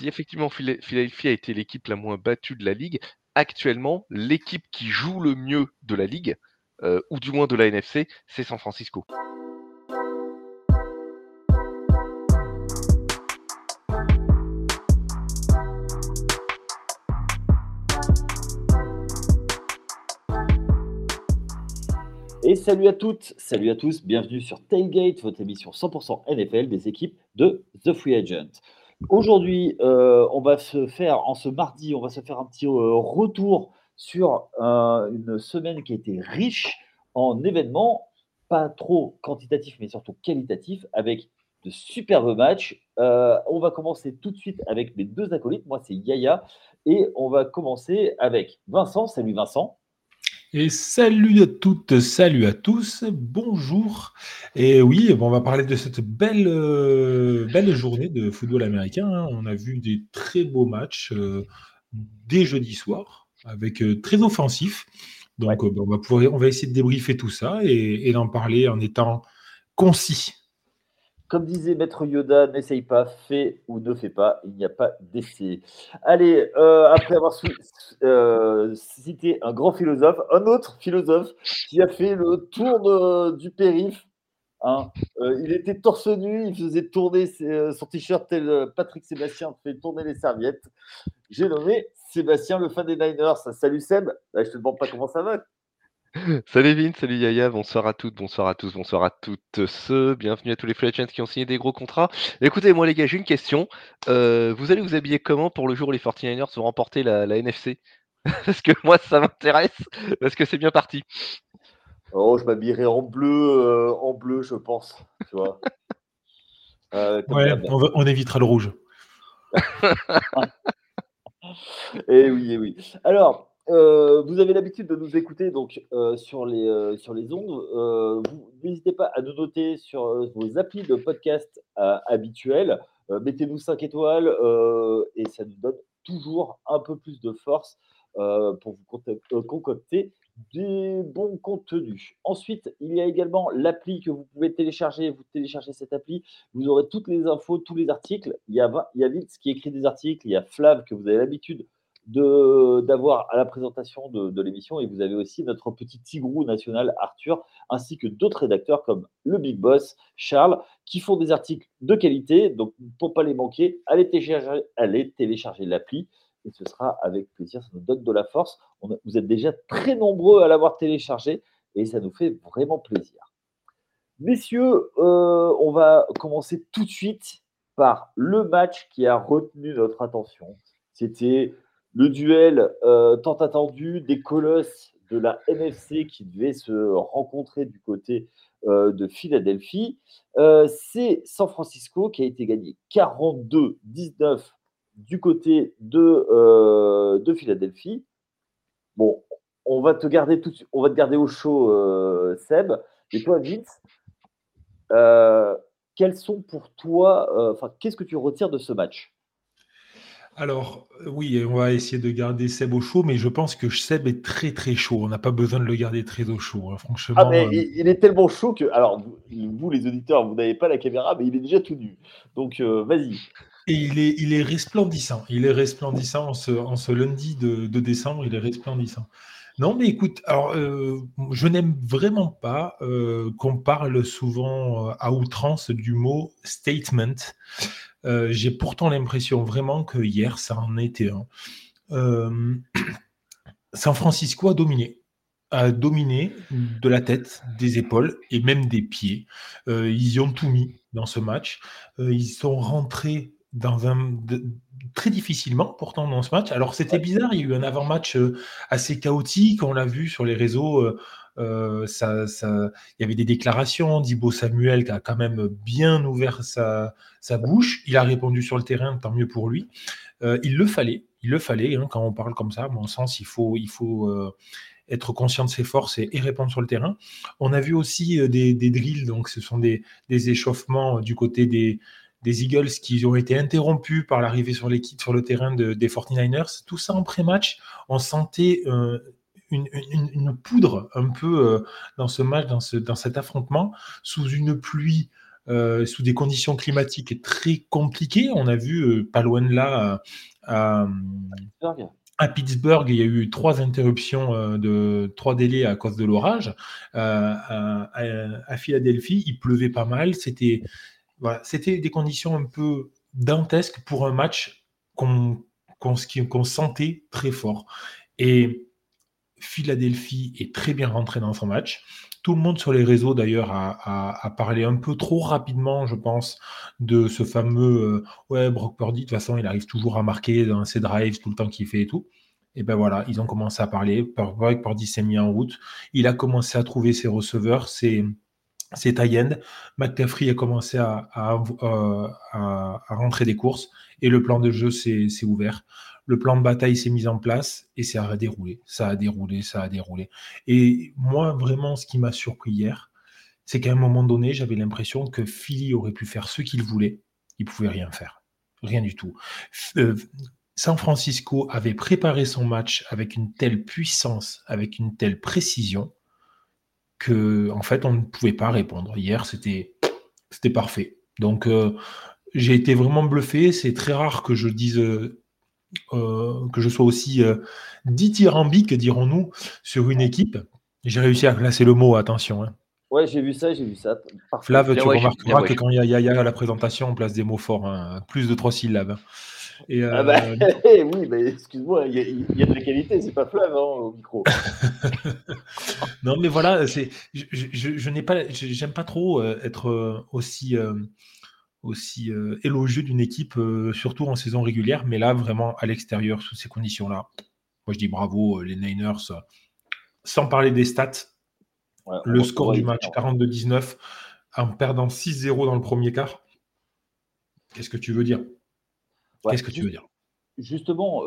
si effectivement Philadelphie a été l'équipe la moins battue de la ligue, actuellement, l'équipe qui joue le mieux de la ligue, euh, ou du moins de la NFC, c'est San Francisco. Et salut à toutes, salut à tous, bienvenue sur Tailgate, votre émission 100% NFL des équipes de The Free Agent. Aujourd'hui, euh, on va se faire, en ce mardi, on va se faire un petit euh, retour sur euh, une semaine qui a été riche en événements, pas trop quantitatifs, mais surtout qualitatifs, avec de superbes matchs. on va commencer tout de suite avec mes deux acolytes. Moi, c'est Yaya. Et on va commencer avec Vincent. Salut Vincent. Et salut à toutes, salut à tous, bonjour. Et oui, on va parler de cette belle, euh, belle journée de football américain. Hein. On a vu des très beaux matchs euh, dès jeudi soir, avec euh, très offensif. Donc, on, va pouvoir, on va essayer de débriefer tout ça et, et d'en parler en étant concis. Comme disait Maître Yoda, n'essaye pas, fais ou ne fais pas, il n'y a pas d'essai. Allez, euh, après avoir euh, cité un grand philosophe, un autre philosophe qui a fait le tour du périph'. Hein. Euh, il était torse nu, il faisait tourner son t-shirt tel Patrick Sébastien fait tourner les serviettes. J'ai nommé Sébastien, le fan des Niners. Salut Seb, je te demande pas comment ça va. Salut Vin, salut Yaya, bonsoir à toutes, bonsoir à tous, bonsoir à toutes ceux. Bienvenue à tous les free agents qui ont signé des gros contrats. Écoutez, moi les gars, j'ai une question. Euh, vous allez vous habiller comment pour le jour où les 49ers vont remporter la, NFC Parce que moi, ça m'intéresse, parce que c'est bien parti. Oh, je m'habillerai en bleu, euh, en bleu, je pense. Tu vois. Euh, ouais, on, évitera le rouge. et eh oui, et eh oui. Alors, euh, vous avez l'habitude de nous écouter donc euh, sur, les, euh, sur les ondes. n'hésitez pas à nous noter sur vos applis de podcast habituels. Mettez-nous 5 étoiles et ça nous donne toujours un peu plus de force pour vous concocter des bons contenus. Ensuite, il y a également l'appli que vous pouvez télécharger. Vous téléchargez cette appli, vous aurez toutes les infos, tous les articles. Il y a, il y a Vince qui écrit des articles, il y a Flav que vous avez l'habitude d'avoir à la présentation de, l'émission. Et vous avez aussi notre petit tigrou national Arthur ainsi que d'autres rédacteurs comme le Big Boss Charles qui font des articles de qualité. Donc pour pas les manquer allez télécharger, allez télécharger l'appli. Et ce sera avec plaisir ça nous donne de la force. Vous êtes déjà très nombreux à l'avoir téléchargé et ça nous fait vraiment plaisir. Messieurs euh, on va commencer tout de suite par le match qui a retenu notre attention. C'était le duel euh, tant attendu des colosses de la NFC qui devaient se rencontrer du côté euh, de Philadelphie. Euh, c'est San Francisco qui a été gagné 42-19 du côté de, de Philadelphie. Bon, on va te garder tout on va te garder au chaud, Seb. Et toi, Vince, quels sont pour toi, qu'est-ce que tu retires de ce match? Alors, oui, on va essayer de garder Seb au chaud, mais je pense que Seb est très très chaud. On n'a pas besoin de le garder très au chaud, hein, franchement. Ah, mais euh. il, est tellement chaud que. Alors, vous, les auditeurs, vous n'avez pas la caméra, mais il est déjà tout nu. Donc, euh, vas-y. Et il est, il est resplendissant. Il est resplendissant en ce, lundi de, décembre. Il est resplendissant. Non, mais écoute, alors, je n'aime vraiment pas qu'on parle souvent à outrance du mot statement. Euh, j'ai pourtant l'impression vraiment que hier, ça en était un. Euh, San Francisco a dominé a dominé de la tête, des épaules et même des pieds. Euh, ils y ont tout mis dans ce match. ils sont rentrés dans un très difficilement pourtant dans ce match. Alors c'était bizarre, il y a eu un avant-match assez chaotique, on l'a vu sur les réseaux. Euh, ça, ça, il y avait des déclarations. Dibo Samuel qui a quand même bien ouvert sa, sa bouche. Il a répondu sur le terrain, tant mieux pour lui. Euh, il le fallait, il le fallait. Hein, quand on parle comme ça, à mon sens, il faut, il faut euh, être conscient de ses forces et, répondre sur le terrain. On a vu aussi des, des, drills, donc ce sont des, des échauffements du côté des, des Eagles qui ont été interrompus par l'arrivée sur l'équipe sur le terrain de, des 49ers. Tout ça en pré-match, on sentait une, poudre un peu euh, dans ce match, dans, ce, dans cet affrontement, sous une pluie sous des conditions climatiques très compliquées. On a vu, pas loin de là, à, Pittsburgh, il y a eu trois interruptions de trois délais à cause de l'orage. À, Philadelphie, il pleuvait pas mal. C'était voilà, des conditions un peu dantesques pour un match qu'on sentait très fort. Et Philadelphie est très bien rentré dans son match. Tout le monde sur les réseaux, d'ailleurs, a, parlé un peu trop rapidement, je pense, de ce fameux euh, Ouais, Brock Purdy, de toute façon, il arrive toujours à marquer dans ses drives tout le temps qu'il fait et tout. Et ben voilà, ils ont commencé à parler. Brock Purdy s'est mis en route. Il a commencé à trouver ses receveurs, ses, ses tie McCaffrey a commencé à, euh, à, à, rentrer des courses et le plan de jeu s'est ouvert. Le plan de bataille s'est mis en place et ça a déroulé, ça a déroulé, ça a déroulé. Et moi, vraiment, ce qui m'a surpris hier, c'est qu'à un moment donné, j'avais l'impression que Philly aurait pu faire ce qu'il voulait, il pouvait rien faire, rien du tout. Euh, San Francisco avait préparé son match avec une telle puissance, avec une telle précision, que en fait, on ne pouvait pas répondre. Hier, c'était c'était parfait. Donc, euh, j'ai été vraiment bluffé. C'est très rare que je dise euh, euh, que je sois aussi euh, dithyrambique, dirons-nous, sur une équipe. J'ai réussi à placer le mot, attention. Hein. Ouais, j'ai vu ça, j'ai vu ça. Flav, tu remarqueras que quand il y, a la présentation, on place des mots forts, hein, plus de trois syllabes. Et, ah bah, euh, oui, mais excuse-moi, il y, a de la qualité, c'est pas Flav hein, au micro. non, mais voilà, je, je, je n'ai pas, j'aime pas trop être aussi aussi euh, élogieux d'une équipe, euh, surtout en saison régulière, mais là, vraiment, à l'extérieur, sous ces conditions-là. Moi, je dis bravo, euh, les Niners. sans parler des stats, le score du match, 42-19, en perdant 6-0 dans le premier quart. Qu'est-ce que tu veux dire? Qu'est-ce que tu veux dire? Justement,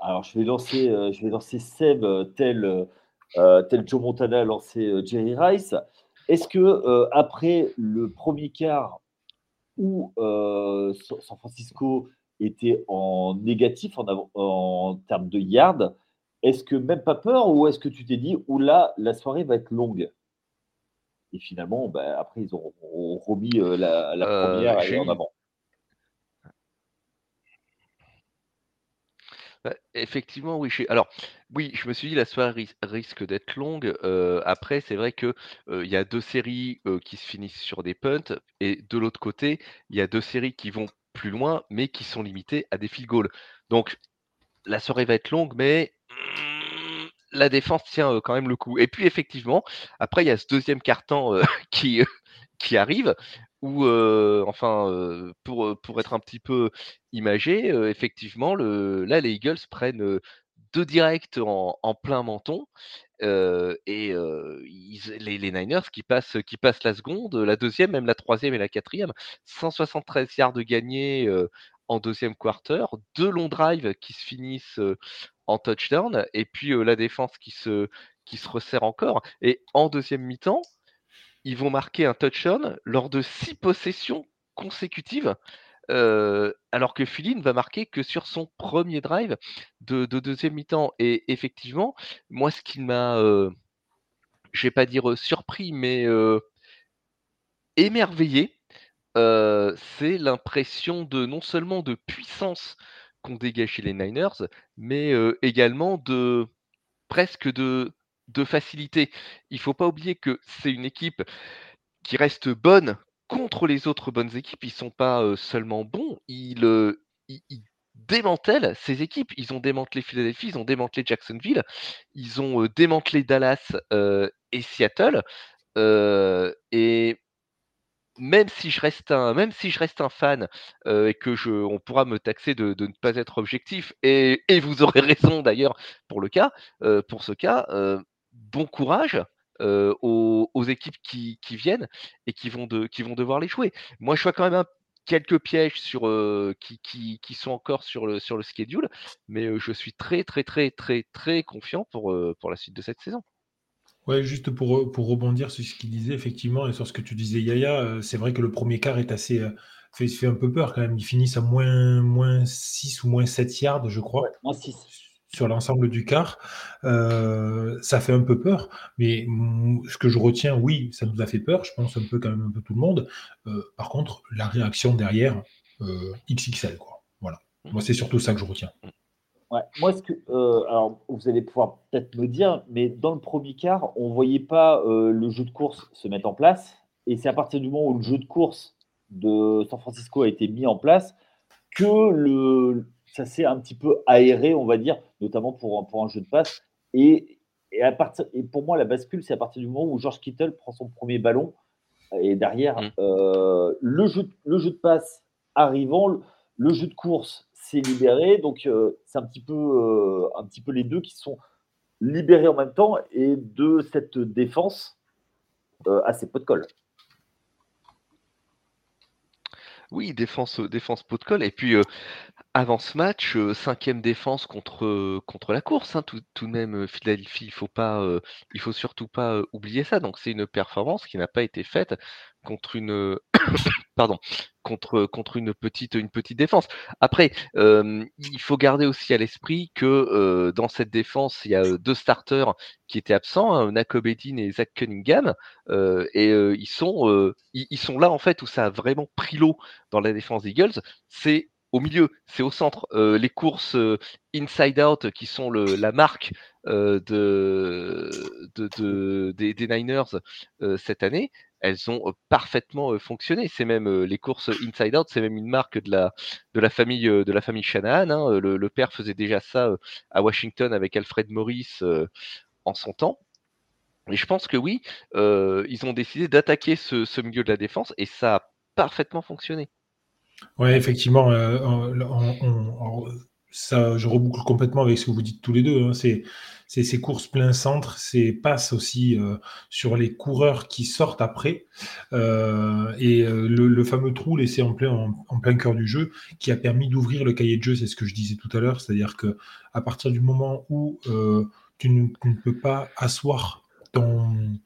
alors je vais lancer, je vais lancer Seb tel, tel Joe Montana a lancé Jerry Rice. Est-ce que après le premier quart où euh, San Francisco était en négatif en, en termes de yards, est-ce que même pas peur ou est-ce que tu t'es dit, là, la soirée va être longue? Et finalement, bah, après, ils ont, remis euh, la, euh, première en avant. Bah, effectivement, oui. Alors, oui, je me suis dit la soirée risque d'être longue. après, c'est vrai que il y a deux séries qui se finissent sur des punts, et de l'autre côté, il y a deux séries qui vont plus loin, mais qui sont limitées à des field goals. Donc, la soirée va être longue, mais la défense tient quand même le coup. Et puis, effectivement, après, il y a ce deuxième carton qui arrive, où, enfin, pour, pour être un petit peu imagé, effectivement, le, là, les Eagles prennent deux directs en, plein menton. et les, les, Niners qui passent, qui passent la seconde, la deuxième, même la troisième et la quatrième. 173 yards de gagnés en deuxième quarter, deux longs drives qui se finissent en touchdown, et puis la défense qui se, qui se resserre encore. Et en deuxième mi-temps, ils vont marquer un touchdown lors de six possessions consécutives. alors que Philly ne va marquer que sur son premier drive de, deuxième mi-temps. Et effectivement, moi, ce qui m'a, je vais pas dire surpris, mais émerveillé, c'est l'impression de non seulement de puissance qu'ont dégagé les Niners, mais également de presque de de facilité. Il faut pas oublier que c'est une équipe qui reste bonne contre les autres bonnes équipes. Ils sont pas seulement bons, ils, démantèlent ces équipes. Ils ont démantelé Philadelphie, ils ont démantelé Jacksonville, ils ont démantelé Dallas et Seattle. et même si je reste un, même si je reste un fan et que je, on pourra me taxer de, ne pas être objectif, et, vous aurez raison d'ailleurs pour le cas, pour ce cas, bon courage aux, équipes qui, viennent et qui vont, de, qui vont devoir les jouer. Moi, je vois quand même quelques pièges sur, qui, qui, sont encore sur le, sur le schedule, mais je suis très, très, très, très, très confiant pour, pour la suite de cette saison. Ouais, juste pour, pour rebondir sur ce qu'il disait, effectivement, et sur ce que tu disais, Yaya, c'est vrai que le premier quart est assez. fait, fait un peu peur quand même. Ils finissent à moins, moins 6 ou moins 7 yards, je crois. moins 6 sur l'ensemble du quart, euh, ça fait un peu peur. Mais ce que je retiens, oui, ça nous a fait peur. Je pense un peu quand même un peu tout le monde. Euh, par contre, la réaction derrière, euh, XXL, quoi. Voilà. Moi, c'est surtout ça que je retiens. Ouais. Moi, ce que, alors, vous allez pouvoir peut-être me dire, mais dans le premier quart, on ne voyait pas le jeu de course se mettre en place. Et c'est à partir du moment où le jeu de course de San Francisco a été mis en place que le, ça s'est un petit peu aéré, on va dire, notamment pour, pour un jeu de passe. Et, et, à partir, et pour moi, la bascule, c'est à partir du moment où George Kittle prend son premier ballon. Et derrière, mm. euh, le, jeu, le jeu de passe arrivant, le jeu de course s'est libéré. Donc, euh, c'est un, petit peu, euh, un petit peu les deux qui sont libérés en même temps. Et de cette défense ses pots de colle. Oui, défense, défense pot de colle. Et puis, avant ce match, cinquième défense contre, contre la course, hein, tout, de même, Philadelphie, il faut pas, il faut surtout pas oublier ça. Donc, c'est une performance qui n'a pas été faite contre une, pardon, contre, contre une, petite, une petite défense. Après, il faut garder aussi à l'esprit que dans cette défense, il y a deux starters qui étaient absents, hein, et Zach Cunningham, et ils, sont, ils, sont là en fait où ça a vraiment pris l'eau dans la défense des Eagles. C'est au milieu, c'est au centre. les courses inside out qui sont la marque de, des, Niners cette année, elles ont parfaitement fonctionné. C'est même les courses inside out, c'est même une marque de la, famille de Shanahan. Hein. Le, père faisait déjà ça à Washington avec Alfred Morris en son temps. Et je pense que oui, ils ont décidé d'attaquer ce, milieu de la défense et ça a parfaitement fonctionné. Oui, effectivement, ça, je reboucle complètement avec ce que vous dites tous les deux. Hein. C'est ces courses plein centre, ces passes aussi euh, sur les coureurs qui sortent après, euh, et euh, le, fameux trou laissé en plein, en, plein cœur du jeu qui a permis d'ouvrir le cahier de jeu, c'est ce que je disais tout à l'heure, c'est-à-dire que à partir du moment où tu ne, peux pas asseoir ton,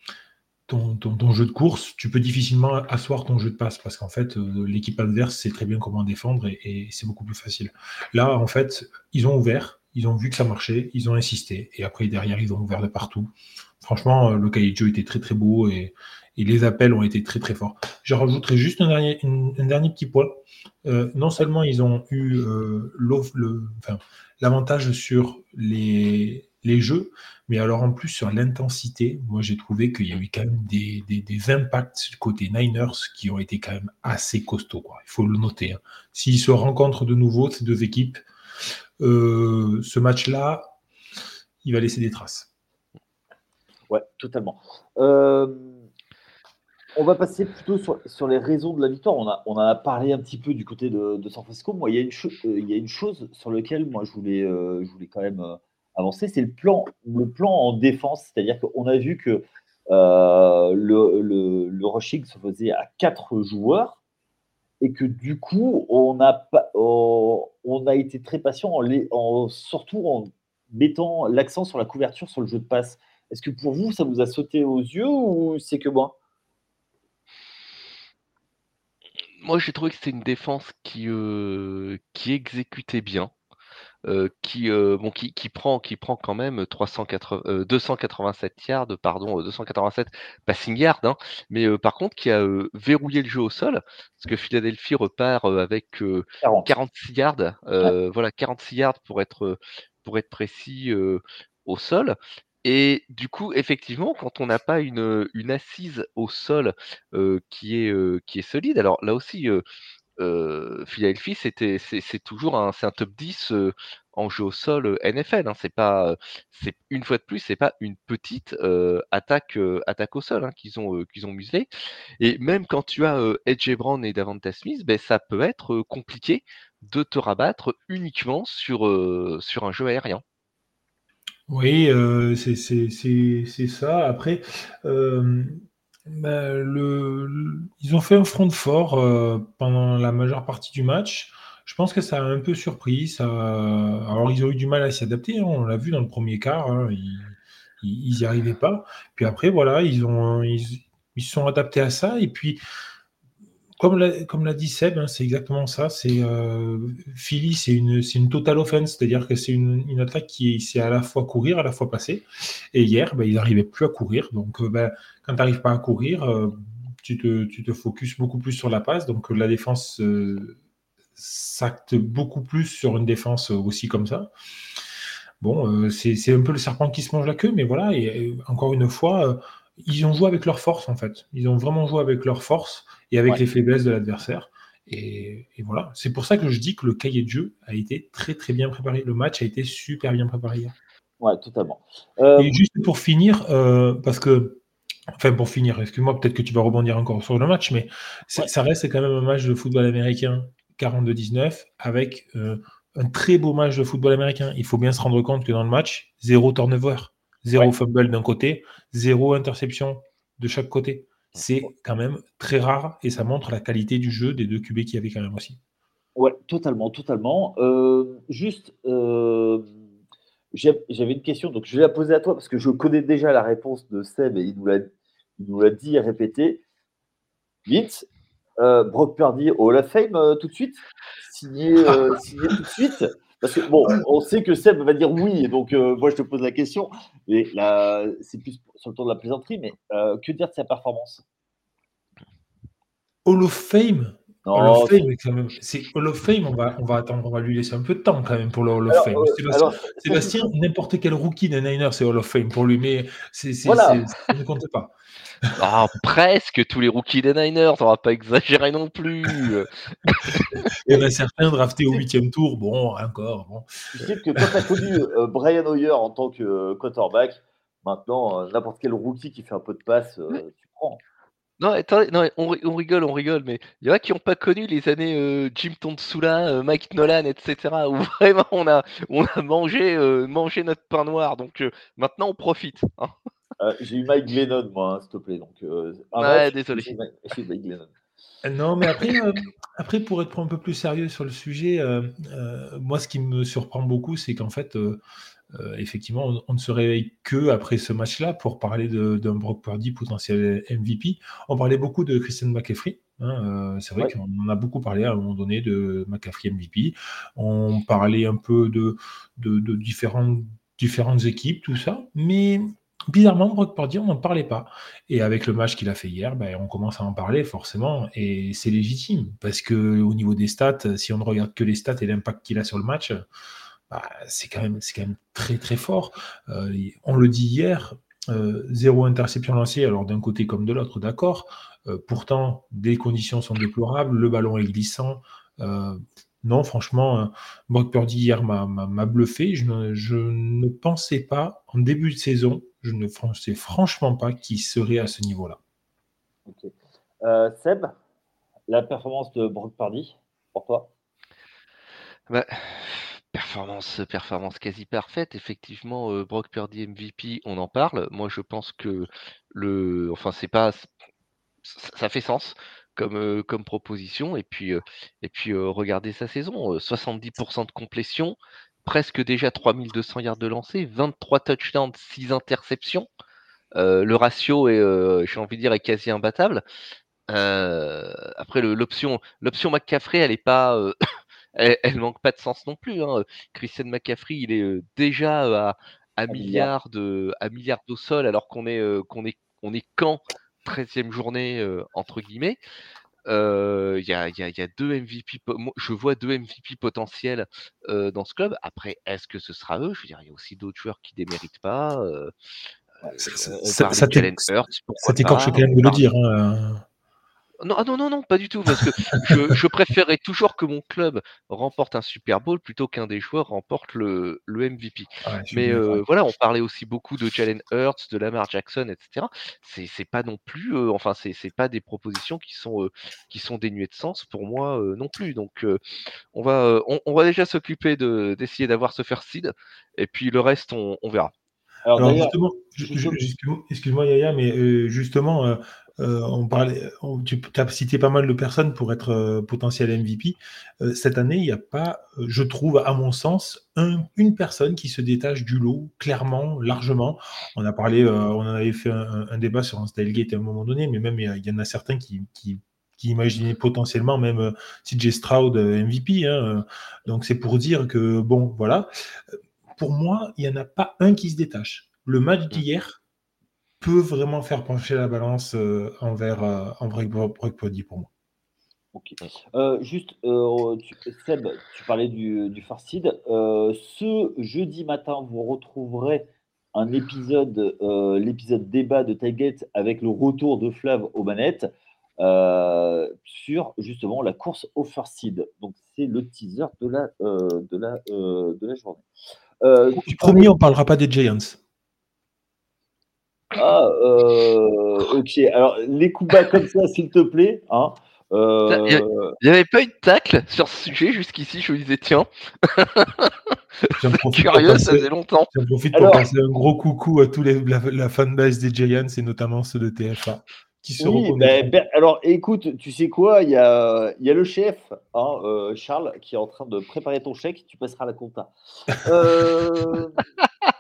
ton, ton, jeu de course, tu peux difficilement asseoir ton jeu de passe parce qu'en fait, l'équipe adverse sait très bien comment défendre et, c'est beaucoup plus facile. Là, en fait, ils ont ouvert, ils ont vu que ça marchait, ils ont insisté. Et après, derrière, ils ont ouvert de partout. Franchement, euh, le cahier de jeu était très très beau et, les appels ont été très très forts. Je rajouterai juste un dernier, petit point. Euh, non seulement ils ont eu euh, l'avantage sur les, les jeux, mais alors en plus sur l'intensité, moi j'ai trouvé qu'il y a eu quand même des, des, impacts côté Niners qui ont été quand même assez costauds. Il faut le noter. Hein. S'ils se rencontrent de nouveau, ces deux équipes, euh, ce match-là, il va laisser des traces. Ouais, totalement. Euh, on va passer plutôt sur, les raisons de la victoire. On a, parlé un petit peu du côté de, San Francisco. Moi, il y, a une euh, il y a une chose sur laquelle moi je voulais, je voulais quand même avancer, c'est le plan, le plan en défense. C'est-à-dire qu'on a vu que le, le, rushing se faisait à quatre joueurs et que du coup, on a, pas, on a été très patient, en, en, surtout en mettant l'accent sur la couverture sur le jeu de passe. Est-ce que pour vous, ça vous a sauté aux yeux ou c'est que moi? Moi, j'ai trouvé que c'était une défense qui, euh, qui exécutait bien. Euh, qui, euh, bon, qui, qui, prend, qui prend quand même 380, 287 euh, yards, pardon, 287 passing yards, hein, mais par contre qui a verrouillé le jeu au sol, parce que Philadelphie repart avec 46 yards, voilà 46 yards pour être, pour être précis au sol. Et du coup, effectivement, quand on n'a pas une, une assise au sol qui, est, qui est solide, alors là aussi, Philadelphie, c'était, c'est, toujours un, un top 10 en jeu au sol NFL. Hein. C'est pas, c'est une fois de plus, c'est pas une petite attaque, attaque au sol hein, qu'ils ont, qu'ils ont muselé. Et même quand tu as Edge Brown et Davante Smith, ben, ça peut être compliqué de te rabattre uniquement sur, sur un jeu aérien. Oui, c'est, ça. Après, bah, ils ont fait un front fort euh, pendant la majeure partie du match. Je pense que ça a un peu surpris. Alors, ils ont eu du mal à s'y adapter. Hein, on l'a vu dans le premier quart. Hein, ils n'y arrivaient pas. Puis après, voilà, ils ont ils, se sont adaptés à ça. Et puis, comme l'a dit Seb, hein, c'est exactement ça. C'est euh, Philly, c'est une, une total offense, c'est-à-dire que c'est une, attaque qui c'est à la fois courir, à la fois passer. Et hier, ben, il n'arrivait plus à courir. Donc, euh, ben, quand tu n'arrives pas à courir, euh, tu, te, tu focuses beaucoup plus sur la passe. Donc, la défense s'acte beaucoup plus sur une défense aussi comme ça. Bon, c'est un peu le serpent qui se mange la queue, mais voilà. Et, encore une fois, ils ont joué avec leur force en fait. Ils ont vraiment joué avec leur force et avec les faiblesses de l'adversaire. Et, voilà, c'est pour ça que je dis que le cahier de jeu a été très très bien préparé. Le match a été super bien préparé hier. Ouais, totalement. Euh, et juste pour finir, euh, parce que, enfin pour finir, excuse-moi, peut-être que tu vas rebondir encore sur le match, mais ça reste quand même un match de football américain 42-19 avec euh, un très beau match de football américain. Il faut bien se rendre compte que dans le match, zéro turnover, zéro fumble d'un côté, zéro interception de chaque côté. C'est quand même très rare et ça montre la qualité du jeu des deux QB qui y avait quand même aussi. Ouais, totalement, totalement. Euh, juste, euh, j'avais une question, donc je vais la poser à toi parce que je connais déjà la réponse de Seb et il nous l'a dit et répété. Vince, euh, Brock Purdy Hall of Fame tout de suite signé, signé tout de suite parce que bon, on sait que Seb va dire oui, donc euh, moi je te pose la question. Et là, c'est plus sur le tour de la plaisanterie, mais euh, que dire de sa performance? Hall of Fame? Hall of Fame, quand même. C'est Hall of Fame, on va, on va attendre, on va lui laisser un peu de temps quand même pour le Hall of Fame. Euh, Sébastien, n'importe quel rookie des Niners, c'est Hall of Fame pour lui, mais c'est, ça ne compte pas. Ah, presque tous les rookies des Niners, on va pas exagérer non plus. Il y en a certains draftés au huitième tour, bon, encore. Bon. Je sais que quand tu as connu euh, Brian Hoyer en tant que euh, quarterback, maintenant, euh, n'importe quel rookie qui fait un peu de passe, tu prends. Non, attendez, non, on, rigole, on rigole, mais il y en a qui n'ont pas connu les années Jim Tonsula, Mike Nolan, etc., où vraiment on a, on a mangé, mangé notre pain noir. Donc maintenant, on profite. Hein. Euh, j'ai eu Mike Glennon, moi, hein, s'il te plaît. Donc, euh, ouais, désolé. Non, mais après, euh, après, pour être un peu plus sérieux sur le sujet, moi, ce qui me surprend beaucoup, c'est qu'en fait, effectivement, on, ne se réveille que après ce match-là pour parler d'un Brock Purdy potentiel MVP. On parlait beaucoup de Christian McCaffrey. Hein, c'est vrai qu'on en a beaucoup parlé à un moment donné de McCaffrey MVP. On parlait un peu de, de, de différentes, différentes équipes, tout ça. Mais bizarrement, Brock Purdy, on n'en parlait pas. Et avec le match qu'il a fait hier, ben, on commence à en parler forcément, et c'est légitime, parce que au niveau des stats, si on ne regarde que les stats et l'impact qu'il a sur le match, bah, c'est quand, même, quand même très très fort. Euh, on le dit hier, euh, zéro interception lancée, alors d'un côté comme de l'autre, d'accord. Euh, pourtant, des conditions sont déplorables, le ballon est glissant. non, franchement, Brock Purdy hier m'a bluffé. Je ne, je ne pensais pas, en début de saison, je ne sais franchement pas qui serait à ce niveau-là. Euh, Seb, la performance de Brock Pardy, pour toi? Bah, Performance, performance quasi parfaite. Effectivement, euh, Brock Purdy MVP, on en parle. Moi, je pense que le, enfin, c'est pas, ça fait sens comme, euh, proposition. Et puis, et puis regardez sa saison, 70% de complétion, presque déjà 3200 yards de lancer, 23 touchdowns, 6 interceptions. Euh, le ratio est, euh, j'ai envie de dire, est quasi imbattable. Euh, après, l'option, l'option McCaffrey, elle est pas, elle, manque pas de sens non plus. Hein. Christian McCaffrey, il est déjà à, milliards de, à sol, alors qu'on est, qu'on est, on est quand 13e journée entre guillemets. Il y, a, deux MVP. Je vois deux MVP potentiels dans ce club. Après, est-ce que ce sera eux? Je veux dire, il y a aussi d'autres joueurs qui ne déméritent pas. ça, ça t'écorche quand même de le dire. Hein, non, ah non, non, non, pas du tout, parce que je, je préférerais toujours que mon club remporte un Super Bowl plutôt qu'un des joueurs remporte le, le MVP. Mais euh, voilà, on parlait aussi beaucoup de Jalen Hurts, de Lamar Jackson, etc. C'est, pas non plus, euh, enfin, c'est, pas des propositions qui sont, euh, qui sont dénuées de sens pour moi non plus. Donc, on va, on, va déjà s'occuper de, d'essayer d'avoir ce first seed, et puis le reste, on, on verra. Alors, justement, excuse-moi Yaya, mais justement, euh, on parlait, tu as cité pas mal de personnes pour être euh, potentiel MVP. Euh, cette année, il n'y a pas, je trouve, à mon sens, une personne qui se détache du lot, clairement, largement. On a parlé, on en avait fait un, débat sur un Stylegate à un moment donné, mais même il y, en a certains qui, qui imaginaient potentiellement même CJ Stroud MVP. Hein. Donc c'est pour dire que, bon, voilà. Pour moi, il n'y en a pas un qui se détache. Le match mmh. d'hier peut vraiment faire pencher la balance envers, envers Brock pour moi. Euh, juste, euh, Seb, tu parlais du, du. Euh, ce jeudi matin, vous retrouverez un épisode, l'épisode débat de Tailgate avec le retour de Flav aux manettes sur justement la course au Farseed. Donc, c'est le teaser de la, de la, de la journée. du premier, on ne parlera pas des Giants. Ah, ok. Alors, les coups bas comme ça, s'il te plaît. Hein. Il n'y avait pas eu de tacle sur ce sujet jusqu'ici. Je me disais, tiens, curieux, ça faisait longtemps. J'en profite pour passer un gros coucou à tous les, la, fanbase des Giants et notamment ceux de TFA. Qui se oui, ben, ben, alors écoute, tu sais quoi, il y a, y a, le chef, hein, euh, Charles, qui est en train de préparer ton chèque, tu passeras à la compta. Euh...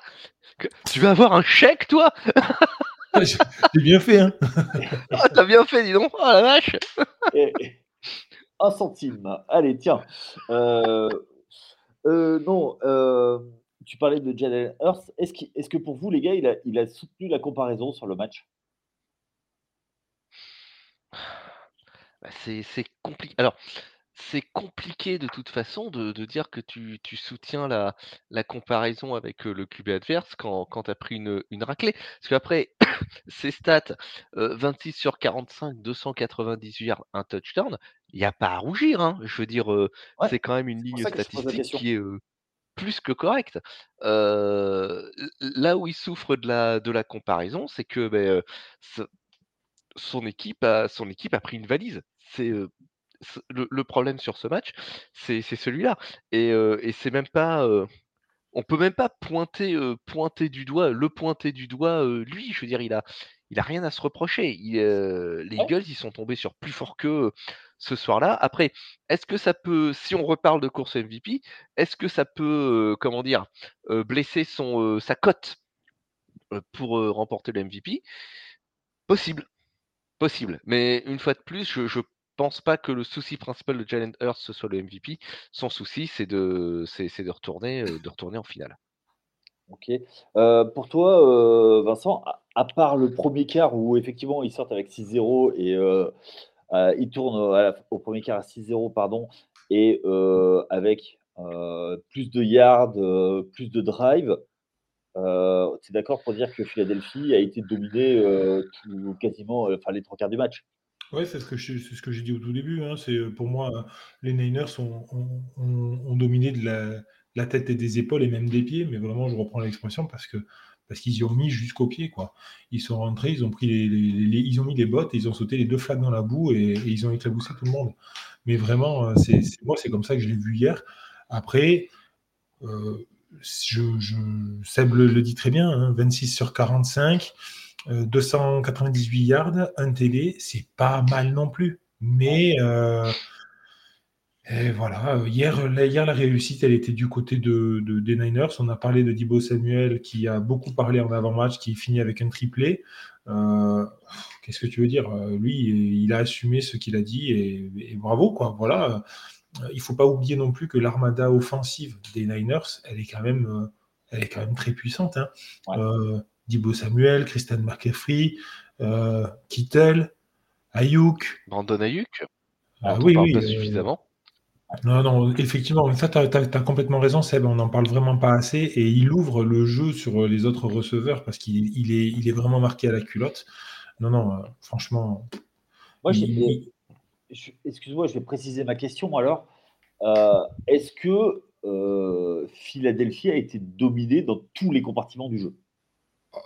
tu vas avoir un chèque, toi J'ai bien fait, hein ah, T'as bien fait, dis donc Oh la vache Un centime. Allez, tiens. Euh, euh, non, euh, tu parlais de Jalen Hurst. Est-ce que pour vous, les gars, il a, il a soutenu la comparaison sur le match? Bah, C'est compliqué. Alors, c'est compliqué de toute façon de, dire que tu, soutiens la, la, comparaison avec le QB adverse quand, quand tu as pris une, une raclée. Parce qu'après, ces stats, 26 sur 45, 298 yards, un touchdown, il n'y a pas à rougir. Hein. Je veux dire, c'est quand même une ligne statistique qui est plus que correcte. là où il souffre de la, de la comparaison, c'est que ben, son, équipe a, son équipe a pris une valise. C'est le, problème sur ce match, c'est celui-là. Et, c'est même pas. on peut même pas pointer, pointer du doigt, le pointer du doigt, lui. Je veux dire, il a, il a rien à se reprocher. les Eagles, ils sont tombés sur plus fort que ce soir-là. Après, est-ce que ça peut, si on reparle de course MVP, est-ce que ça peut, comment dire, blesser son, sa cote pour remporter le MVP Possible. Possible. Mais une fois de plus, je, je pense pas que le souci principal de Jalen Hurts ce soit le MVP. Son souci, c'est de, retourner, euh, de retourner en finale. Ok. Euh, pour toi, euh, Vincent, à, part le premier quart où effectivement ils sortent avec 6-0 et ils tournent au premier quart à 6-0, pardon, et avec plus de yards, plus de drive, tu es d'accord pour dire que Philadelphie a été dominée quasiment enfin, les trois quarts du match? Oui, c'est ce que j'ai dit au tout début, hein. C'est, pour moi, les Niners ont dominé de la tête et des épaules et même des pieds, mais vraiment, je reprends l'expression parce qu'ils y ont mis jusqu'aux pieds. Ils sont rentrés, ils ont pris ils ont mis les bottes et ils ont sauté les deux flaques dans la boue et ils ont éclaboussé tout le monde. Mais vraiment, c'est moi, c'est comme ça que je l'ai vu hier. Après, euh, je Seb le dit très bien, 26 hein, sur 45. 298 euh, yards, un TD, c'est pas mal non plus. Mais euh, voilà, hier, hier, la réussite, elle était du côté de, des Niners. On a parlé de Dibo Samuel qui a beaucoup parlé en avant-match, qui finit avec un triplé. Euh, qu'est-ce que tu veux dire? Lui, il a assumé ce qu'il a dit et, bravo, quoi. Voilà. Il faut pas oublier non plus que l'armada offensive des Niners, elle est quand même, elle est quand même très puissante. Hein. Dibo Samuel, Christian McCaffrey, euh, Kittel, Ayuk. Brandon Ayuk? Ah, Oui, oui. Pas euh, suffisamment. Non, non, effectivement, ça, tu as, complètement raison, Seb, on n'en parle vraiment pas assez, et il ouvre le jeu sur les autres receveurs parce qu'il est, il est vraiment marqué à la culotte. Non, non, euh, franchement. Moi, excuse-moi, je vais préciser ma question alors. Est-ce que Philadelphie a été dominé dans tous les compartiments du jeu?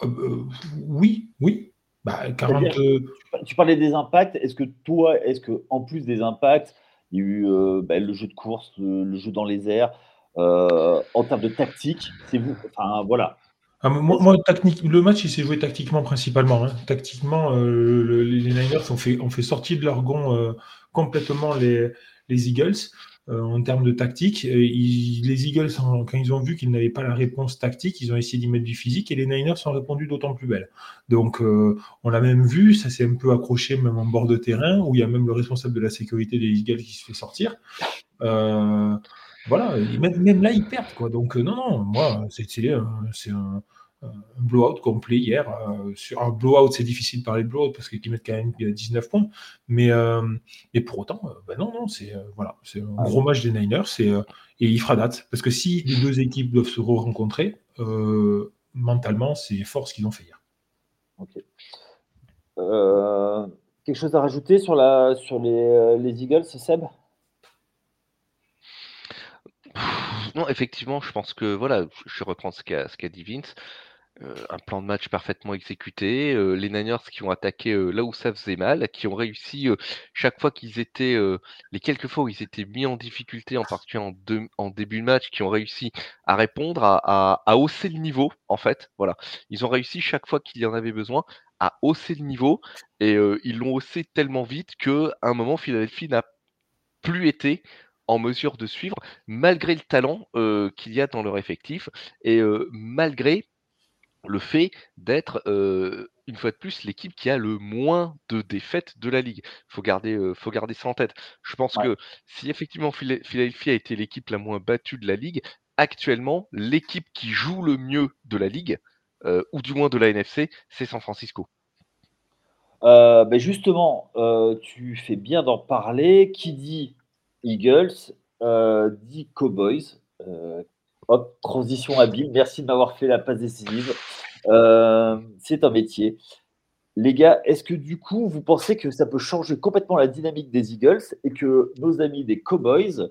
Euh, euh, oui, oui. Bah, euh, tu parlais des impacts. Est-ce que toi, est-ce que en plus des impacts, il y a eu bah, le jeu de course, le, jeu dans les airs, en termes de tactique, c'est vous. Enfin, voilà. Ah, moi, technique, le match, il s'est joué tactiquement principalement. Hein. Tactiquement, les Niners ont fait, ont fait sortir de leur gond complètement les, les Eagles. En termes de tactique. les Eagles, quand ils ont vu qu'ils n'avaient pas la réponse tactique, ils ont essayé d'y mettre du physique et les Niners ont répondu d'autant plus belle. Donc, on l'a même vu, ça s'est un peu accroché même en bord de terrain, où il y a même le responsable de la sécurité des Eagles qui se fait sortir. voilà, même, là, ils perdent. Quoi. Donc, non, non, moi, c'est un un blowout complet hier. Euh, sur un blowout, c'est difficile de parler de blowout parce qu'ils mettent quand même 19 points. Mais, euh, mais pour autant, euh, ben non, non, c'est voilà, c'est un ah gros match des Niners et, et il fera date. Parce que si les deux équipes doivent se rencontrer, mentalement, c'est fort ce qu'ils ont fait hier. quelque chose à rajouter sur, la, sur les, les Eagles, Seb? Non, effectivement, je pense que voilà, je reprends ce qu'a ce qu'a dit Vince. Euh, un plan de match parfaitement exécuté. Euh, les Niners qui ont attaqué euh, là où ça faisait mal, qui ont réussi chaque fois qu'ils étaient, les quelques fois où ils étaient mis en difficulté, en particulier en, début de match, qui ont réussi à répondre, à, à, hausser le niveau, en fait. Voilà. Ils ont réussi chaque fois qu'il y en avait besoin à hausser le niveau et ils l'ont haussé tellement vite que à un moment, Philadelphie n'a plus été en mesure de suivre, malgré le talent qu'il y a dans leur effectif et malgré le fait d'être, une fois de plus, l'équipe qui a le moins de défaites de la ligue. Il faut garder, faut garder ça en tête. Je pense que si effectivement Philadelphie a été l'équipe la moins battue de la ligue, actuellement, l'équipe qui joue le mieux de la ligue, ou du moins de la NFC, c'est San Francisco. Ben justement, tu fais bien d'en parler. Qui dit Eagles dit Cowboys Transition habile. Merci de m'avoir fait la passe décisive. Euh, c'est un métier. Les gars, est-ce que du coup, vous pensez que ça peut changer complètement la dynamique des Eagles et que nos amis des Cowboys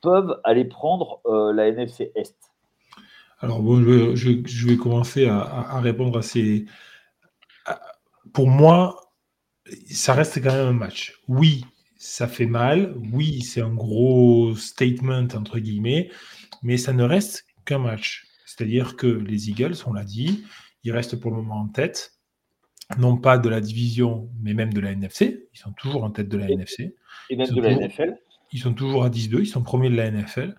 peuvent aller prendre euh, la NFC Est? Alors, bon, je, vais commencer à, répondre à ces. Pour moi, ça reste quand même un match. Oui, ça fait mal. Oui, c'est un gros statement, entre guillemets mais ça ne reste qu'un match. C'est-à-dire que les Eagles, on l'a dit, ils restent pour le moment en tête, non pas de la division, mais même de la NFC. Ils sont toujours en tête de la NFC. Et même de la NFL. Ils sont toujours à 10-2, ils sont premiers de la NFL.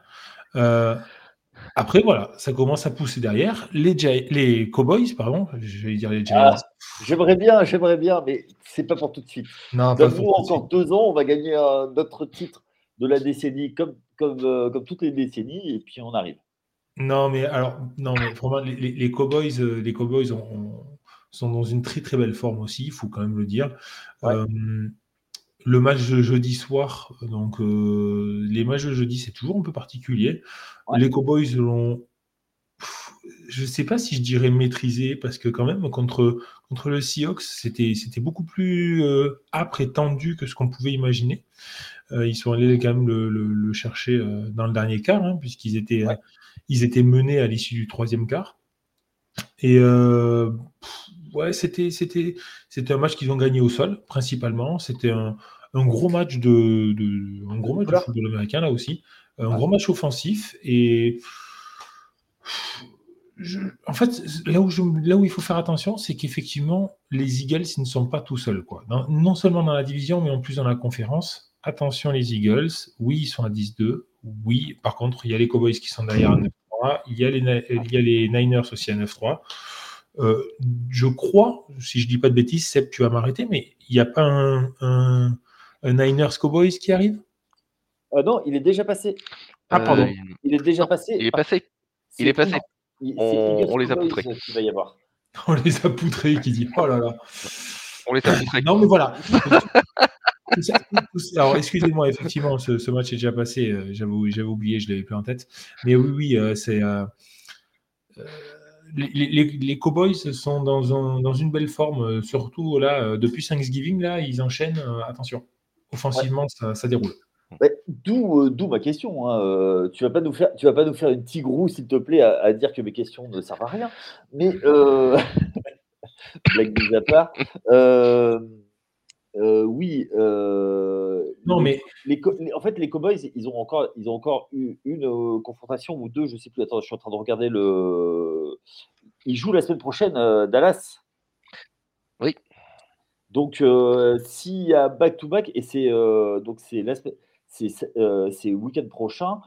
Euh, après, voilà, ça commence à pousser derrière. Les, les Cowboys, pardon, je vais dire les Giants. Ah, j'aimerais bien, j'aimerais bien, mais c'est pas pour tout de suite. Non, pas nous, encore deux ans, on va gagner un autre titre de la décennie comme comme, euh, comme toutes les décennies, et puis on arrive. Non, mais alors, non, mais les, les, Cowboys, euh, les Cowboys sont dans une très très belle forme aussi, il faut quand même le dire. Euh, le match de jeudi soir, donc les matchs de jeudi, c'est toujours un peu particulier. Les Cowboys l'ont, je ne sais pas si je dirais maîtrisé, parce que quand même, contre, contre le Seahawks, c'était beaucoup plus âpre et tendu que ce qu'on pouvait imaginer. Euh, ils sont allés quand même le, chercher euh, dans le dernier quart, hein, puisqu'ils étaient, euh, ils étaient menés à l'issue du troisième quart. Et ouais, c'était, c'était, c'était un match qu'ils ont gagné au sol, principalement. C'était un, gros match de, de, un gros match de football américain, là aussi. Un gros match offensif. Et en fait, là où, je, là où il faut faire attention, c'est qu'effectivement, les Eagles, ils ne sont pas tout seuls. Quoi. non seulement dans la division, mais en plus dans la conférence attention les Eagles, oui, ils sont à 10-2. Oui, par contre, il y a les Cowboys qui sont derrière à 9-3. Il, y a les, il y a les Niners aussi à 9-3. Euh, je crois, si je dis pas de bêtises, Seb, tu vas m'arrêter, mais il n'y a pas un, Niners Cowboys qui arrive? Euh, Non, il est déjà passé. Ah, pardon. il est déjà passé. Il est passé. Il est passé. On, les a poutrés. On les a poutrés, qui dit Oh là là. On les a poutrés. Non, mais voilà. Alors, excusez-moi, effectivement, ce, match est déjà passé. Euh, j'avais oublié, je l'avais plus en tête. Mais oui, oui, euh, c'est. Euh, les, Cowboys sont dans, une belle forme, surtout là, depuis Thanksgiving, là, ils enchaînent. attention, offensivement, ça, déroule. D'où ma question. Hein, tu vas pas nous faire, tu vas pas nous faire une tigrou, s'il te plaît, à, dire que mes questions ne servent à rien. Mais blague à part. Euh, oui. Euh, non, mais. Les, en fait, les Cowboys, ils ont encore, ils ont encore eu une euh, confrontation ou deux, je sais plus. Attends, je suis en train de regarder le. Ils jouent la semaine prochaine Dallas. Oui. Donc, s'il y a back-to-back, et c'est donc c'est ces, ces week-ends prochains,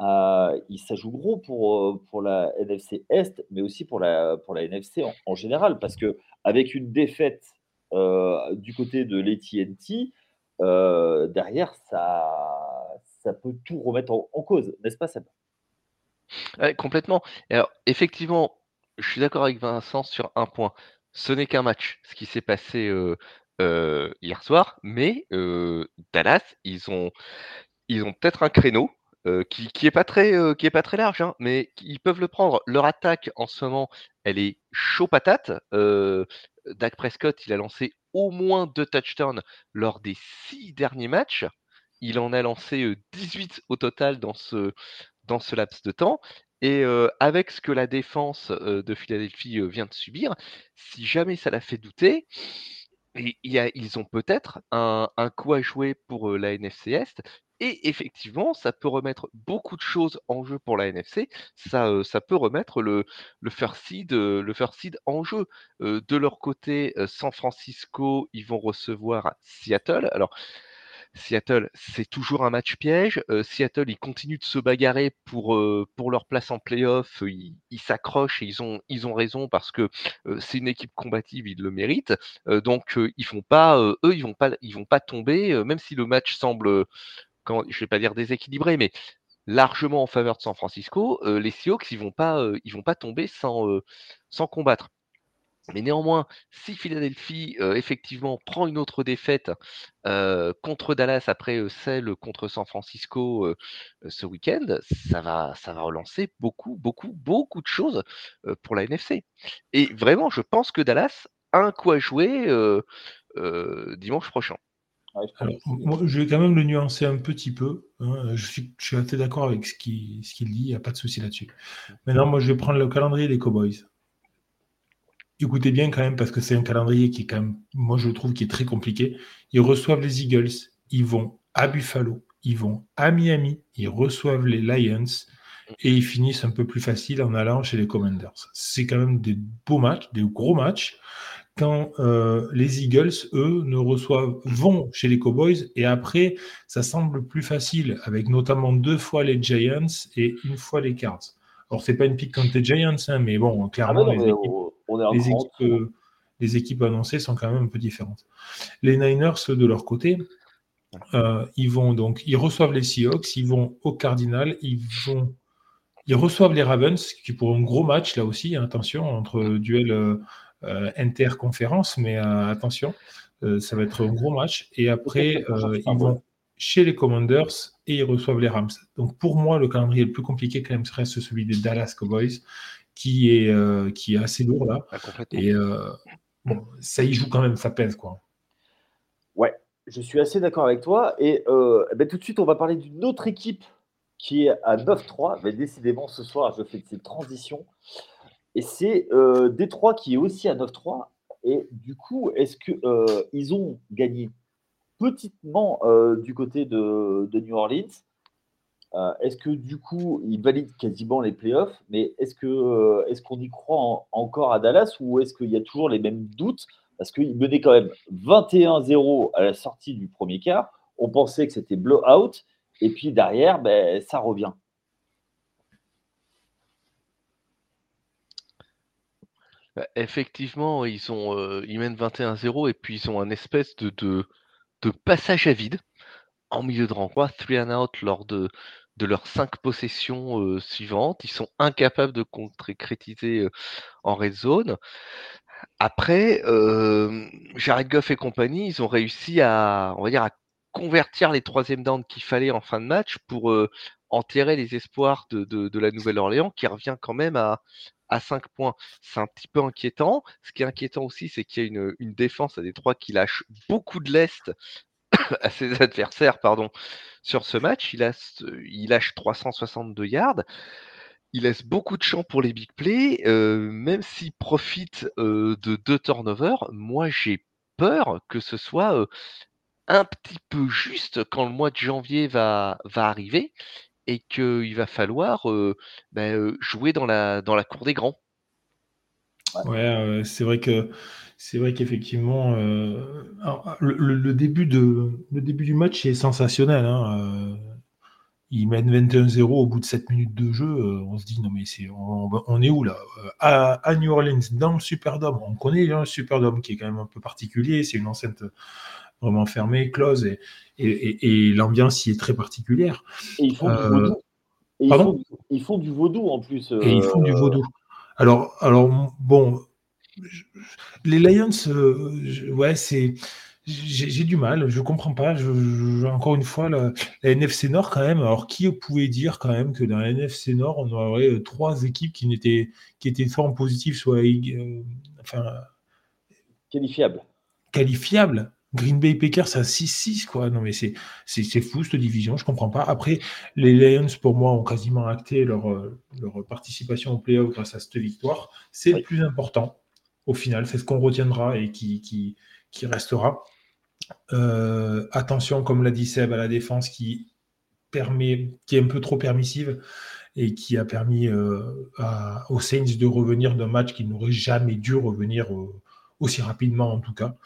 euh, ça joue gros pour, pour la NFC Est, mais aussi pour la, pour la NFC en, général, parce que avec une défaite du côté de l'AT&T, derrière, ça, ça peut tout remettre en, cause, n'est-ce pas, Seb? Ouais, complètement. alors, effectivement, je suis d'accord avec Vincent sur un point. Ce n'est qu'un match, ce qui s'est passé hier soir, mais Dallas, ils ont, ils ont peut-être un créneau qui, qui est pas très, qui est pas très large, hein, mais ils peuvent le prendre. Leur attaque en ce moment, elle est chaud patate. Dak Prescott, il a lancé au moins deux touchdowns lors des six derniers matchs. Il en a lancé 18 au total dans ce, dans ce laps de temps. Et avec ce que la défense de Philadelphie vient de subir, si jamais ça l'a fait douter, ils ont peut-être un, coup à jouer pour la NFC Est. Et effectivement, ça peut remettre beaucoup de choses en jeu pour la NFC. Ça, ça peut remettre le, le, first seed, le first seed en jeu. de leur côté, San Francisco, ils vont recevoir Seattle. Alors, Seattle, c'est toujours un match piège. Seattle, ils continuent de se bagarrer pour, pour leur place en playoff. Ils ils s'accrochent et ils ont, ils ont raison parce que c'est une équipe combative, ils le méritent. donc ils font pas, eux, ils vont pas, ils vont pas tomber, même si le match semble, je vais pas dire déséquilibré, mais largement en faveur de San Francisco. les Seahawks, ils vont pas, ils vont pas tomber sans, sans combattre. Mais néanmoins, si Philadelphie effectivement prend une autre défaite contre Dallas après celle contre San Francisco ce week-end, ça va, ça va relancer beaucoup, beaucoup, beaucoup de choses pour la NFC. Et vraiment, je pense que Dallas a un coup à jouer dimanche prochain. Moi, je vais quand même le nuancer un petit peu. Hein. Je, suis, je, suis, assez d'accord avec ce qu'il ce dit, il n'y a pas de souci là-dessus. Maintenant, moi, je vais prendre le calendrier des Cowboys écoutez bien quand même, parce que c'est un calendrier qui est quand même, moi je trouve, qui est très compliqué. Ils reçoivent les Eagles, ils vont à Buffalo, ils vont à Miami, ils reçoivent les Lions et ils finissent un peu plus facile en allant chez les Commanders. C'est quand même des beaux matchs, des gros matchs. Quand euh, les Eagles, eux, ne reçoivent, vont chez les Cowboys et après, ça semble plus facile avec notamment deux fois les Giants et une fois les Cards. Alors, c'est pas une pique contre les Giants, hein, mais bon, clairement, ah les équipes les, équipes, euh, les, équipes, annoncées sont quand même un peu différentes. Les Niners, de leur côté, euh, ils vont donc, ils reçoivent les Seahawks, ils vont au Cardinal, ils vont, ils reçoivent les Ravens, qui pour un gros match là aussi, hein, attention entre duel interconférence, mais attention, ça va être un gros match. Et après, ils vont chez les Commanders et ils reçoivent les Rams. Donc pour moi, le calendrier le plus compliqué quand même serait celui des Dallas Cowboys qui est, euh, qui est assez lourd là. Ah, et euh, ça y joue quand même, ça pèse quoi. Ouais, je suis assez d'accord avec toi. Et euh, ben, tout de suite, on va parler d'une autre équipe qui est à 9-3. Mais décidément, ce soir, je fais cette transition. Et c'est Détroit qui est aussi à 9-3. Et du coup, est-ce qu'ils ont gagné petitement du côté de, New Orleans? Euh, est-ce que du coup, il valide quasiment les playoffs, mais est-ce euh, qu'on y croit encore à Dallas ou est-ce qu'il y a toujours les mêmes doutes? Parce qu'il menait quand même 21-0 à la sortie du premier quart. On pensait que c'était blowout, et puis derrière, ben, ça revient. Bah, effectivement, ils, ont, euh, mènent 21-0 et puis ils ont un espèce de, passage à vide en milieu de renvoi, three and out lors de, leurs cinq possessions suivantes. Ils sont incapables de concrétiser en red zone. Après, Jared Goff et compagnie, ils ont réussi à, on va dire, convertir les troisièmes downs qu'il fallait en fin de match pour enterrer les espoirs de, la Nouvelle-Orléans, qui revient quand même à, à 5 points. C'est un petit peu inquiétant. Ce qui est inquiétant aussi, c'est qu'il y a une, défense à Détroit qui lâche beaucoup de l'Est à ses adversaires pardon, sur ce match. Il, a, il lâche 362 yards. Il laisse beaucoup de champ pour les big plays, euh, même s'il profite euh, de deux turnovers. Moi, j'ai peur que ce soit euh, un petit peu juste quand le mois de janvier va arriver et qu'il va falloir ben, jouer dans la, dans la cour des grands. Ouais, c'est vrai que c'est vrai qu'effectivement, le, début de, le début du match est sensationnel. Hein, ils mènent 21-0 au bout de 7 minutes de jeu. Euh, on se dit, non, mais c'est, on, est où là à, New Orleans, dans le Superdome. On connaît le Superdome qui est quand même un peu particulier. C'est une enceinte vraiment fermée, close, et, et, l'ambiance y est très particulière. Et ils font du euh, vaudou. ils, font, ils, font, du vaudou en plus. Et ils font du vaudou. Alors, alors bon, les Lions, ouais, c'est j'ai du mal, je comprends pas. Je, encore une fois, la, NFC Nord, quand même. Alors, qui pouvait dire quand même que dans la NFC Nord, on aurait euh, trois équipes qui, n'étaient, qui étaient fort positives, soit euh, enfin, qualifiables Qualifiables Green Bay Packers à 6-6, quoi. Non, mais c'est, c'est, fou cette division, je comprends pas. Après, les Lions, pour moi, ont quasiment acté leur, euh, leur participation au playoff grâce à cette victoire. C'est le plus important, au final. C'est ce qu'on retiendra et qui, qui, qui restera. Euh, attention, comme l'a dit Seb, à la défense qui permet, qui est un peu trop permissive et qui a permis euh, aux Saints de revenir d'un match qui n'aurait jamais dû revenir euh, aussi rapidement en tout cas.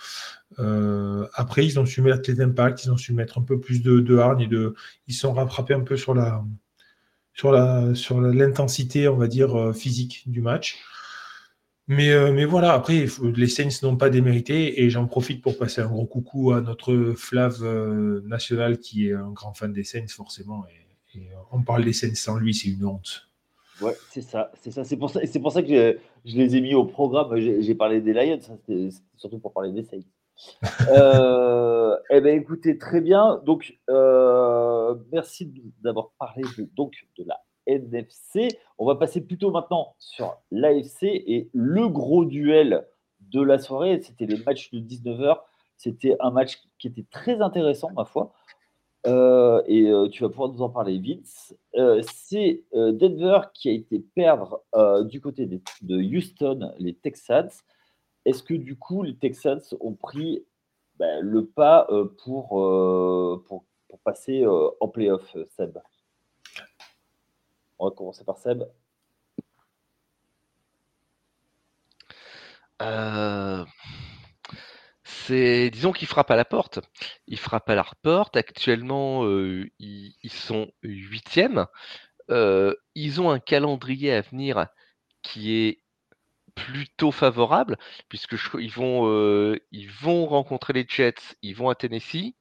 après, ils ont su mettre les impacts, ils ont su mettre un peu plus de, de hargne et de, ils sont rattrapés un peu sur la sur la sur l'intensité, on va dire physique du match. Mais, euh, mais voilà, après, les Saints n'ont pas démérité et j'en profite pour passer un gros coucou à notre Flav euh, national qui est un grand fan des Saints, forcément. Et, euh, on parle des Saints sans lui, c'est une honte. Ouais, c'est ça, c'est ça. C'est pour ça, c'est pour ça que je, les ai mis au programme. J'ai parlé des Lions, c'était surtout pour parler des Saints. eh bien, écoutez, très bien. Donc, merci d'avoir parlé de, donc, de la NFC. On va passer plutôt maintenant sur l'AFC et le gros duel de la soirée, c'était le match de 19h. C'était un match qui était très intéressant, ma foi. Euh, et euh, tu vas pouvoir nous en parler, Vince. Euh, c'est Denver qui a été perdre du côté de, Houston, les Texans. Est-ce que du coup, les Texans ont pris ben, le pas pour, pour, pour, passer en playoff, Seb? On va commencer par Seb. Euh, c'est, disons qu'il frappe à la porte. Il frappe à la porte. Actuellement, euh, ils, sont huitièmes. Euh, ils ont un calendrier à venir qui est plutôt favorable, puisque ils, vont, ils vont rencontrer les Jets, ils vont à Tennessee,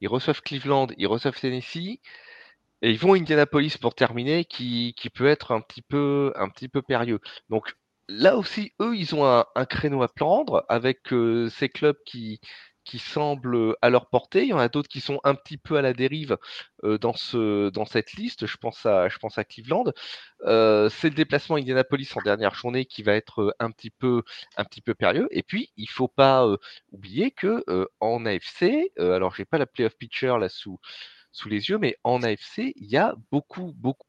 ils reçoivent Cleveland, ils reçoivent Tennessee, et ils vont à Indianapolis pour terminer, qui, peut être un petit peu, un petit peu périlleux. Donc là aussi, eux, ils ont un, créneau à prendre avec euh, ces clubs qui, semblent à leur portée. Il y en a d'autres qui sont un petit peu à la dérive euh, dans, ce, cette liste. Je pense à, je à Cleveland. Euh, c'est le déplacement Indianapolis en dernière journée qui va être un petit peu, un périlleux. Et puis, il faut pas oublier que en AFC, alors j'ai pas la playoff pitcher là sous, les yeux, mais en AFC, il y a beaucoup, beaucoup,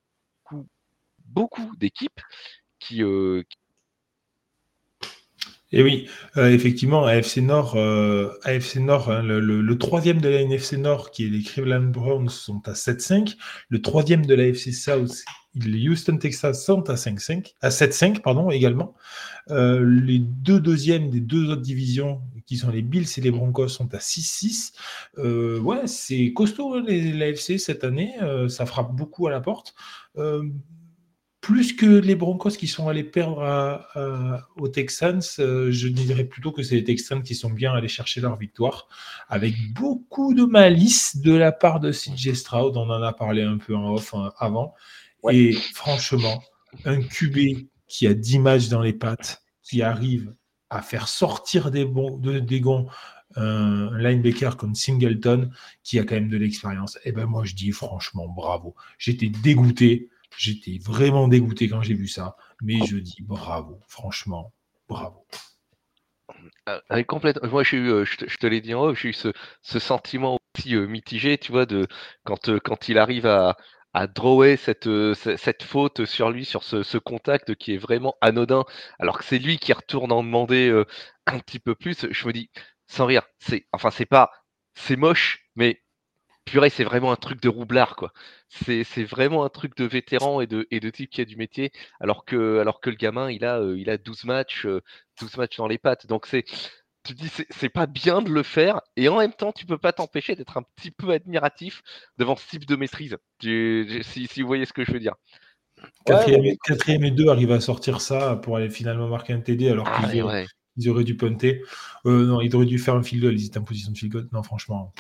beaucoup d'équipes qui, euh, et oui, euh, effectivement, AFC Nord, euh, AFC hein, le, troisième de la NFC Nord, qui est les Cleveland Browns, sont à 7-5. Le troisième de la NFC South, les Houston Texas, sont à 5-5, à 7-5, pardon, également. Euh, les deux deuxièmes des deux autres divisions, qui sont les Bills et les Broncos, sont à 6-6. ouais, c'est costaud, hein, l'AFC cette année. ça frappe beaucoup à la porte plus que les Broncos qui sont allés perdre aux Texans, euh, je dirais plutôt que c'est les Texans qui sont bien allés chercher leur victoire, avec beaucoup de malice de la part de CJ Stroud. On en a parlé un peu en off hein, avant. Et franchement, un QB qui a 10 matchs dans les pattes, qui arrive à faire sortir des, bons, des gonds un linebacker comme Singleton, qui a quand même de l'expérience, et eh ben moi je dis franchement bravo. J'étais dégoûté J'étais vraiment dégoûté quand j'ai vu ça, mais je dis bravo, franchement, bravo. Euh, complètement. Moi, j'ai eu, euh, je te, l'ai dit en haut, j'ai eu ce, sentiment aussi euh, mitigé, tu vois, de quand, quand il arrive à, à drawer cette, cette faute sur lui, sur ce, contact qui est vraiment anodin, alors que c'est lui qui retourne en demander un petit peu plus. Je me dis, sans rire, c'est, enfin, c'est pas, c'est moche, mais purée, c'est vraiment un truc de roublard, quoi. C'est vraiment un truc de vétéran et de, et de type qui a du métier, alors que, alors que le gamin, il a, il a 12 matchs, 12 matchs dans les pattes. Donc c'est tu dis c'est pas bien de le faire et en même temps tu peux pas t'empêcher d'être un petit peu admiratif devant ce type de maîtrise. si, si, vous voyez ce que je veux dire. Quatrième, et deux arrivent à sortir ça pour aller finalement marquer un TD alors ah, qu'ils auraient, dû punter. Euh, non, ils auraient dû faire un field goal. Ils étaient en position de field goal. Non, franchement,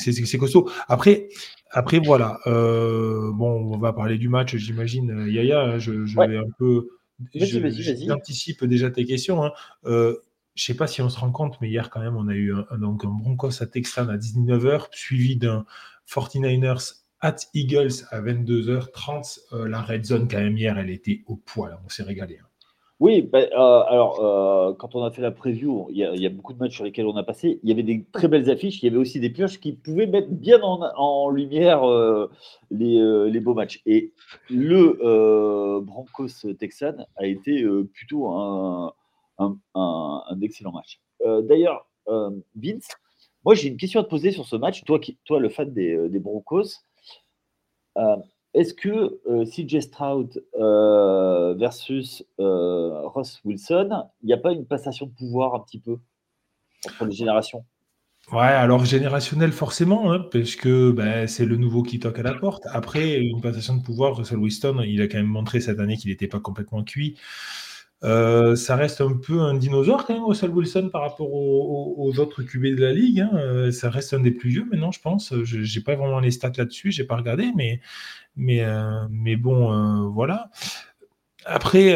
c'est costaud. Après, après voilà. Euh, bon, on va parler du match, j'imagine. Euh, Yaya, je, vais un peu. J'anticipe déjà tes questions. Hein. je ne sais pas si on se rend compte, mais hier, quand même, on a eu un, donc un Broncos à Texan à 19h, suivi d'un 49ers at Eagles à 22h30. Euh, la red zone, quand même, hier, elle était au poil. On s'est régalé. Hein. Oui, bah, euh, alors, euh, quand on a fait la preview, il y, a beaucoup de matchs sur lesquels on a passé. Il y avait des très belles affiches. Il y avait aussi des pioches qui pouvaient mettre bien en, lumière les, beaux matchs. Et le Broncos Texan a été plutôt un, excellent match. D'ailleurs, Vince, moi j'ai une question à te poser sur ce match. Toi, toi le fan des, Broncos, euh, est-ce que euh, CJ Stroud euh, versus Ross Wilson, il n'y a pas une passation de pouvoir un petit peu entre les générations? Ouais, alors générationnel forcément, hein, parce que ben, c'est le nouveau qui toque à la porte. Après, une passation de pouvoir, Russell Wilson, il a quand même montré cette année qu'il n'était pas complètement cuit. Euh, ça reste un peu un dinosaure quand même, Russell Wilson, par rapport aux, autres QB de la ligue. Hein. Euh, ça reste un des plus vieux maintenant, je pense. Je n'ai pas vraiment les stats là-dessus, j'ai pas regardé, mais, mais, euh, mais bon, voilà. Après,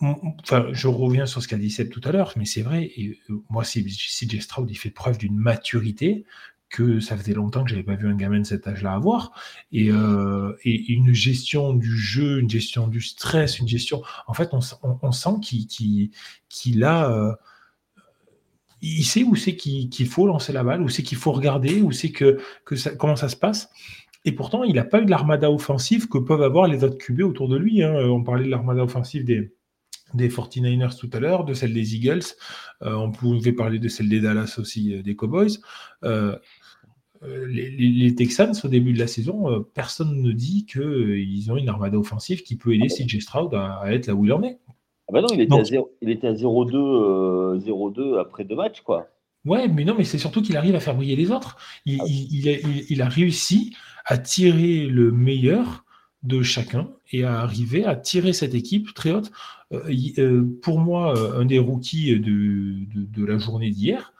enfin, je reviens sur ce qu'a dit Seb tout à l'heure, mais c'est vrai, et, moi, CJ Stroud, il fait preuve d'une maturité que ça faisait longtemps que je n'avais pas vu un gamin de cet âge-là avoir. Euh, et, une gestion du jeu, une gestion du stress, une gestion. En fait, on, sent qu'il a. Euh, il sait où c'est qu'il faut lancer la balle, où c'est qu'il faut regarder, où c'est que, ça, comment ça se passe. Et pourtant, il n'a pas eu l'armada offensive que peuvent avoir les autres QB autour de lui. Hein. On parlait de l'armada offensive des, des 49ers tout à l'heure, de celle des Eagles. Euh, on pouvait parler de celle des Dallas aussi, des Cowboys. Les, Texans, au début de la saison, euh, personne ne dit qu'ils euh, ont une armada offensive qui peut aider CJ Stroud à, être là où il en est. Ah bah non, il était à 0-2 après deux matchs, quoi. Ouais, mais non, mais c'est surtout qu'il arrive à faire briller les autres. Il, ah a, réussi à tirer le meilleur de chacun et à arriver à tirer cette équipe très haute. pour moi, un des rookies de, la journée d'hier,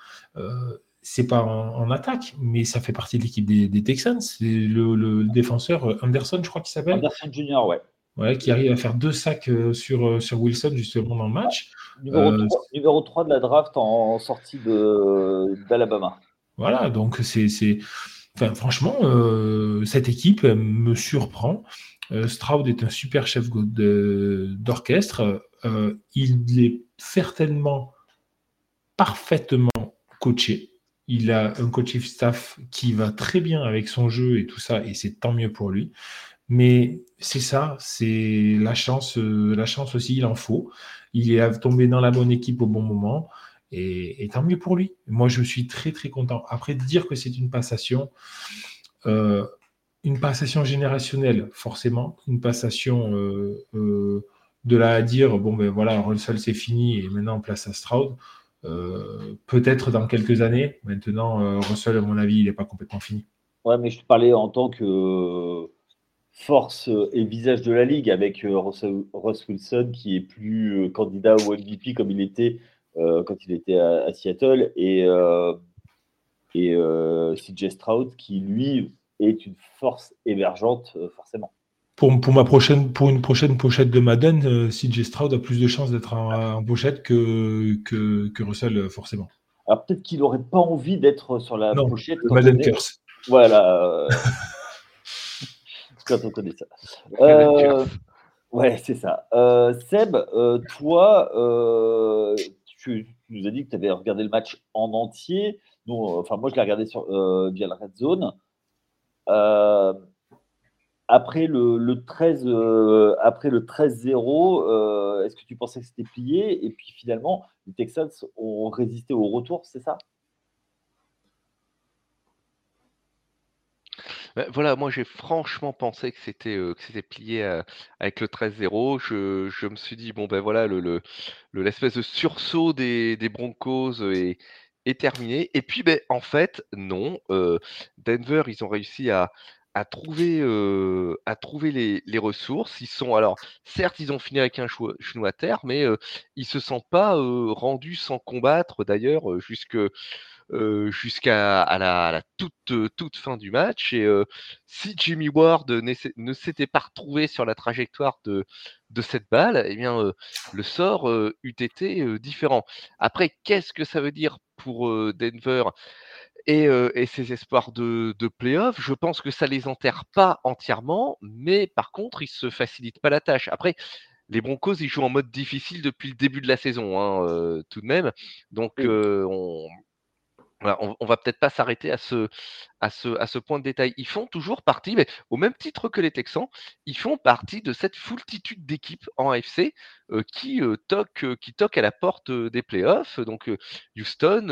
c'est pas en, attaque, mais ça fait partie de l'équipe des, Texans. C'est le, défenseur euh, Anderson, je crois qu'il s'appelle. Anderson Junior, ouais. Ouais, qui arrive à faire deux sacs euh, sur, euh, sur Wilson justement dans le match. Numéro, 3, de la draft en, sortie d'Alabama. Voilà, donc c'est. Enfin, franchement, cette équipe me surprend. Stroud est un super chef d'orchestre. il est certainement parfaitement coaché. Il a un coaching staff qui va très bien avec son jeu et tout ça, et c'est tant mieux pour lui. Mais c'est ça, c'est la chance, euh, la chance aussi, il en faut. Il est tombé dans la bonne équipe au bon moment, et, tant mieux pour lui. Moi, je suis très très content. Après, dire que c'est une passation, euh, une passation générationnelle, forcément, une passation euh, de là à dire, bon ben voilà, Russell c'est fini et maintenant place à Stroud. Euh, peut-être dans quelques années. Maintenant, euh, Russell, à mon avis, il n'est pas complètement fini. Ouais, mais je te parlais en tant que force et visage de la ligue avec euh, Russ Wilson qui est plus candidat au MVP comme il était quand il était à, Seattle et, et CJ Stroud qui lui est une force émergente forcément. Pour, pour, ma prochaine, pour une prochaine pochette de Madden, euh, CJ Stroud a plus de chances d'être en, pochette que, que, que, Russell, euh, forcément. Alors peut-être qu'il n'aurait pas envie d'être sur la pochette. Madden Curse. Voilà. quand on connaît ça. Euh, ouais, c'est ça. Euh, Seb, toi, tu, nous as dit que tu avais regardé le match en entier. enfin, moi, je l'ai regardé sur, via la Red Zone. Euh, après le, 13, euh, après le 13-0, euh, est-ce que tu pensais que c'était plié? Et puis finalement, les Texans ont résisté au retour, c'est ça? Bah, voilà, moi j'ai franchement pensé que c'était, heu, que c'était plié, heu, avec le 13-0. Je je me suis dit: «Bon, ben, voilà, le le le l'espèce de sursaut des des Broncos, est terminé» et puis, beh, en fait, non, Denver, ils ont réussi à à trouver, à trouver les les ressources. Ils sont alors certes, ils ont fini avec un genou à terre, mais, ils se sont pas, rendus sans combattre d'ailleurs, jusque jusqu'à à la toute, toute fin du match et si Jimmy Ward ne s'était pas retrouvé sur la trajectoire de de cette balle et bien, le sort, eût été, différent. Après, qu'est-ce que ça veut dire pour, Denver? Et heu et ses espoirs de de play-off? Je pense que ça les enterre pas entièrement, mais par contre, ils se facilitent pas la tâche. Après, les Broncos, ils jouent en mode difficile depuis le début de la saison, hein, tout de même. Donc, heu, on on on va peut-être pas s'arrêter à ce point de détail. Ils font toujours partie, mais au même titre que les Texans, ils font partie de cette foultitude d'équipes en AFC, heu, qui, heu, toquent, toquent à la porte, des playoffs. Donc, Houston,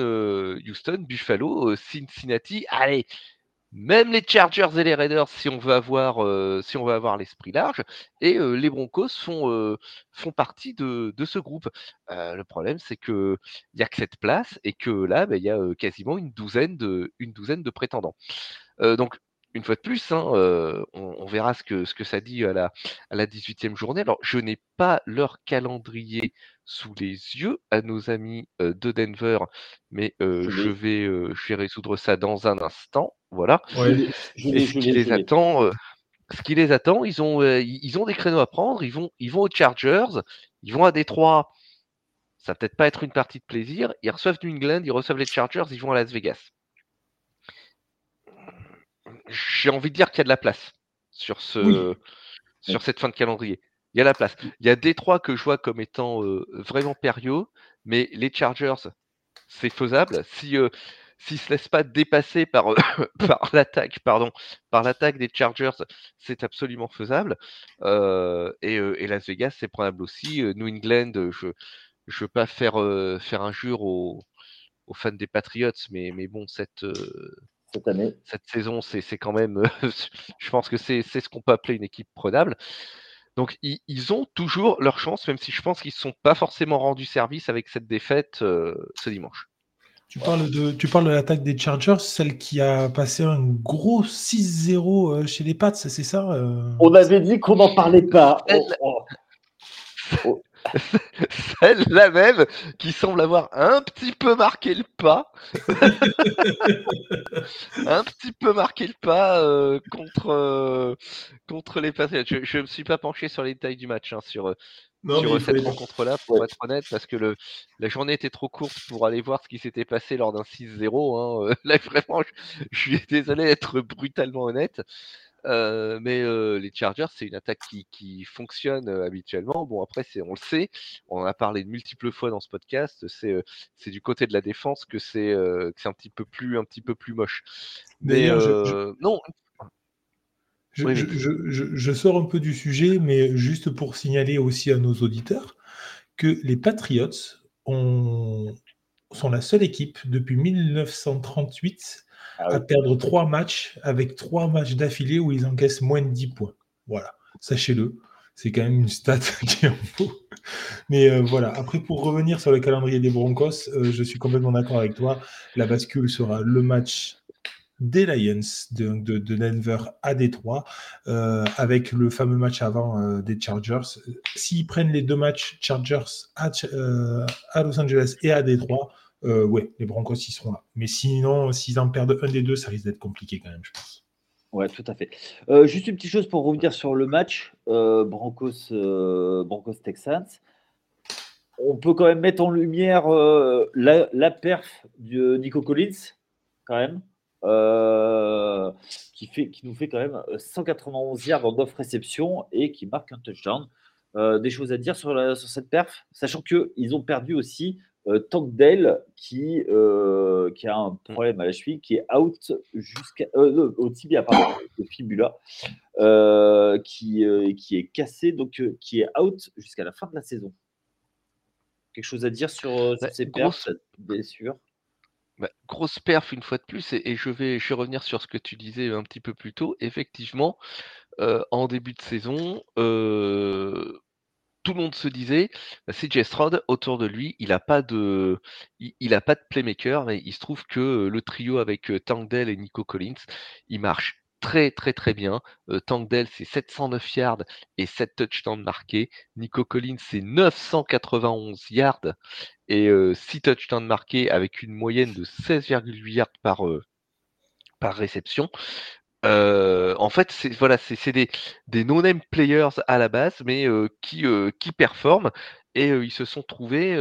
Houston, Buffalo, Cincinnati, allez, même les Chargers et les Raiders si on veut avoir, avoir l'esprit large et heu, les Broncos font, font partie de ce groupe. Le problème, c'est qu'il y a que cette place et que là, bah, il y a, quasiment une douzaine de prétendants. Donc une fois de plus, hein, on verra ce que ce que ça dit à la à la 18e journée. Alors je n'ai pas leur calendrier sous les yeux à nos amis, de Denver, mais Je vais, heu, je vais résoudre ça dans un instant, voilà Je et ce qui les attend, heu, ce qui les attend, ils ont, ils des créneaux à prendre. Ils vont ils vont aux Chargers, ils vont à Détroit, ça va peut-être pas être une partie de plaisir. Ils reçoivent New England, ils reçoivent les Chargers, ils vont à Las Vegas. J'ai envie de dire qu'il y a de la place sur Oui. ce sur cette fin de calendrier. Il y a la place. Il y a Détroit que je vois comme étant, heu, vraiment périlleux, mais les Chargers, c'est faisable. Si, heu, s'ils se laissent pas dépasser par, par l'attaque, pardon, par l'attaque des Chargers, c'est absolument faisable. Heu et Las Vegas, c'est prenable aussi. New England, je je veux pas faire, faire injure aux aux fans des Patriots, mais mais bon, cette, Cette année. cette saison, c'est quand même, je pense que c'est c'est ce qu'on peut appeler une équipe prenable. Donc ils ils ont toujours leur chance, même si je pense qu'ils se sont pas forcément rendus service avec cette défaite, heu, ce dimanche. Tu parles de tu parles de l'attaque des Chargers, celle qui a passé un gros 6-0, heu, chez les Pats, c'est ça, heu? On avait dit qu'on n'en parlait pas. Oh, oh. Oh. celle-là même qui semble avoir un petit peu marqué le pas. Un petit peu marqué le pas, heu, contre, heu, contre les Patriots. Je je me suis pas penché sur les détails du match, hein, sur, Non, mais sur, cette rencontre-là, pour Ouais. être honnête, parce que le la journée était trop courte pour aller voir ce qui s'était passé lors d'un 6-0, hein, là vraiment je je suis désolé d'être brutalement honnête. Mais les Chargers, c'est une attaque qui qui fonctionne, habituellement. Bon après c'est on le sait, on en a parlé de multiples fois dans ce podcast, c'est, c'est du côté de la défense que c'est, que c'est un petit peu plus un petit peu plus moche. Mais je je non je oui, sors un peu du sujet, mais juste pour signaler aussi à nos auditeurs que les Patriots ont sont la seule équipe depuis 1938 Ah à perdre 3 matchs avec 3 matchs d'affilée où ils encaissent moins de 10 points. Voilà, sachez-le, c'est quand même une stat qui en vaut. Mais heu, voilà, après pour revenir sur le calendrier des Broncos, heu, je suis complètement d'accord avec toi. La bascule sera le match des Lions de de de Denver à Détroit, heu, avec le fameux match avant, des Chargers. S'ils prennent les 2 matchs Chargers à Los Angeles et à Détroit, heu, ouais, les Broncos, ils seront là. Mais sinon, s'ils en perdent un des 2, ça risque d'être compliqué quand même, je pense. Ouais, tout à fait. Heu, juste une petite chose pour revenir sur le match, heu, Broncos, heu, Broncos Texans. On peut quand même mettre en lumière, la perf de Nico Collins, quand même, qui fait qui nous fait quand même, heu, 191 yards en 9 réceptions et qui marque un touchdown. Des choses à dire sur cette perf? Sachant qu'ils ont perdu aussi, heu, Tank Dell qui, heu, qui a un Mmh. problème à la cheville, qui est out jusqu'à non, au tibia, pardon, au fibula, heu, qui, heu, qui est cassé, donc heu, qui est out jusqu'à la fin de la saison. Quelque chose à dire sur, heu, Bah, sur ces perfs, grosse blessure? Bah, grosse perf une fois de plus et et je vais je vais revenir sur ce que tu disais un petit peu plus tôt. Effectivement, en début de saison, tout le monde se disait: «Bah, CJ Stroud, autour de lui, il a pas de playmaker» et il se trouve que, heu, le trio avec, heu, Tank Dell et Nico Collins, il marche très, très, très bien. Heu, Tank Dell, c'est 709 yards et 7 touchdowns marqués. Nico Collins, c'est 991 yards et heu, 6 touchdowns marqués avec une moyenne de 16,8 yards par réception. Heu, en fait, c'est voilà, c'est des des no name players à la base, mais heu, qui, heu, qui performent. Et ils se sont trouvés,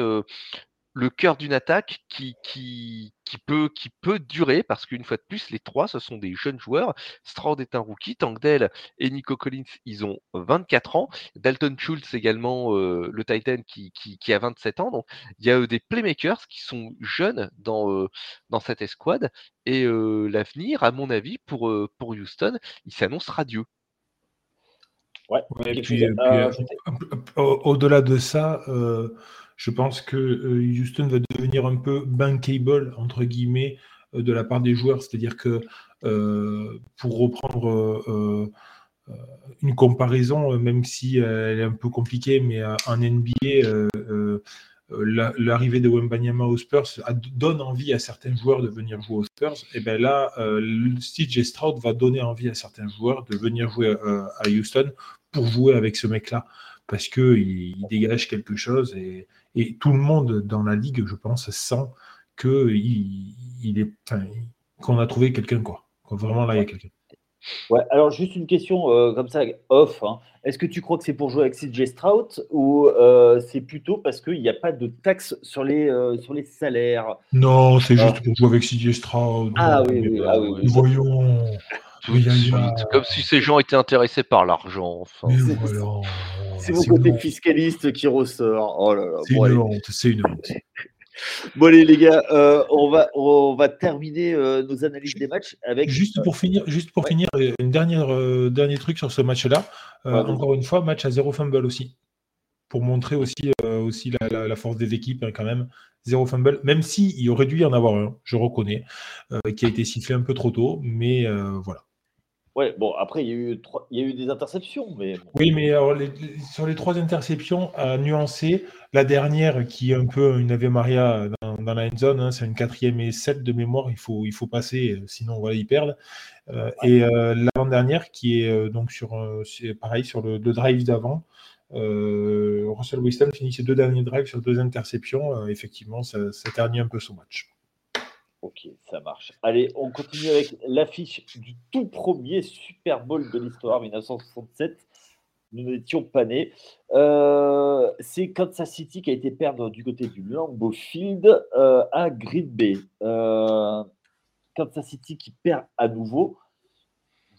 le cœur d'une attaque qui qui qui peut qui peut durer parce qu'une fois de plus, les 3 ce sont des jeunes joueurs. Stroud est un rookie, Tank Dell et Nico Collins, ils ont 24 ans. Dalton Schultz également, heu, le tight end qui qui qui a 27 ans. Donc il y a, heu, des playmakers qui sont jeunes dans, dans cette escouade et l'avenir, à mon avis, pour, Houston, il s'annonce radieux. Ouais, Ouais, au-delà de ça, je pense que, heu, Houston va devenir un peu «bankable» entre guillemets, heu, de la part des joueurs. C'est-à-dire que, heu, pour reprendre, une comparaison, même si elle est un peu compliquée, mais en NBA, l'arrivée de Wembanyama aux Spurs donne envie à certains joueurs de venir jouer aux Spurs et ben là, heu, l CJ Stroud va donner envie à certains joueurs de venir jouer, à Houston pour jouer avec ce mec-là. Parce qu'il il dégage quelque chose et et tout le monde dans la ligue, je pense, sent qu'il il est enfin, qu'on a trouvé quelqu'un, quoi. Que vraiment là, il y a quelqu'un. Ouais, alors juste une question, heu, comme ça, off, hein. Est-ce que tu crois que c'est pour jouer avec CJ Stroud ou heu, c'est plutôt parce qu'il y a pas de taxe sur les, heu, sur les salaires? Non, c'est Ah. juste pour jouer avec CJ Stroud. Ah oui, oui, ah oui, voyons. Tout Mais de Yaya, suite, comme si ces gens étaient intéressés par l'argent, enfin. C'est voilà, mon côté fiscaliste qui ressort. Oh là là, C'est bon une allez. honte, c'est une honte. Bon allez les gars, heu, on va on va terminer, heu, nos analyses des matchs avec, Juste pour finir, juste pour ouais, finir, heu, une dernière, dernier truc sur ce match-là. Encore une fois, match à 0 fumble aussi. Pour montrer aussi, aussi la la la force des équipes, hein, quand même. 0 fumble, même s'il y aurait dû y en avoir un, je reconnais, qui a été sifflé un peu trop tôt, mais voilà. Ouais, bon après il y a eu 3 il y a eu des interceptions, mais. Oui, mais alors les sur les 3 interceptions, à nuancer, la dernière qui est un peu une Ave Maria dans la end zone, hein, c'est une 4e et 7 de mémoire, il faut il faut passer, heu, sinon voilà, ils perdent. Ouais. et l'avant-dernière qui est, donc sur, pareil sur le drive d'avant, Russell Wilson finit ses 2 derniers drives sur 2 interceptions, effectivement ça ça ternit un peu son match. OK, ça marche. Allez, on continue avec l'affiche du tout 1er Super Bowl de l'histoire, 1967. Nous n'étions pas nés. Heu, c'est Kansas City qui a été perdre du côté du Lambeau Field, heu, à Green Bay. Heu, Kansas City qui perd à nouveau.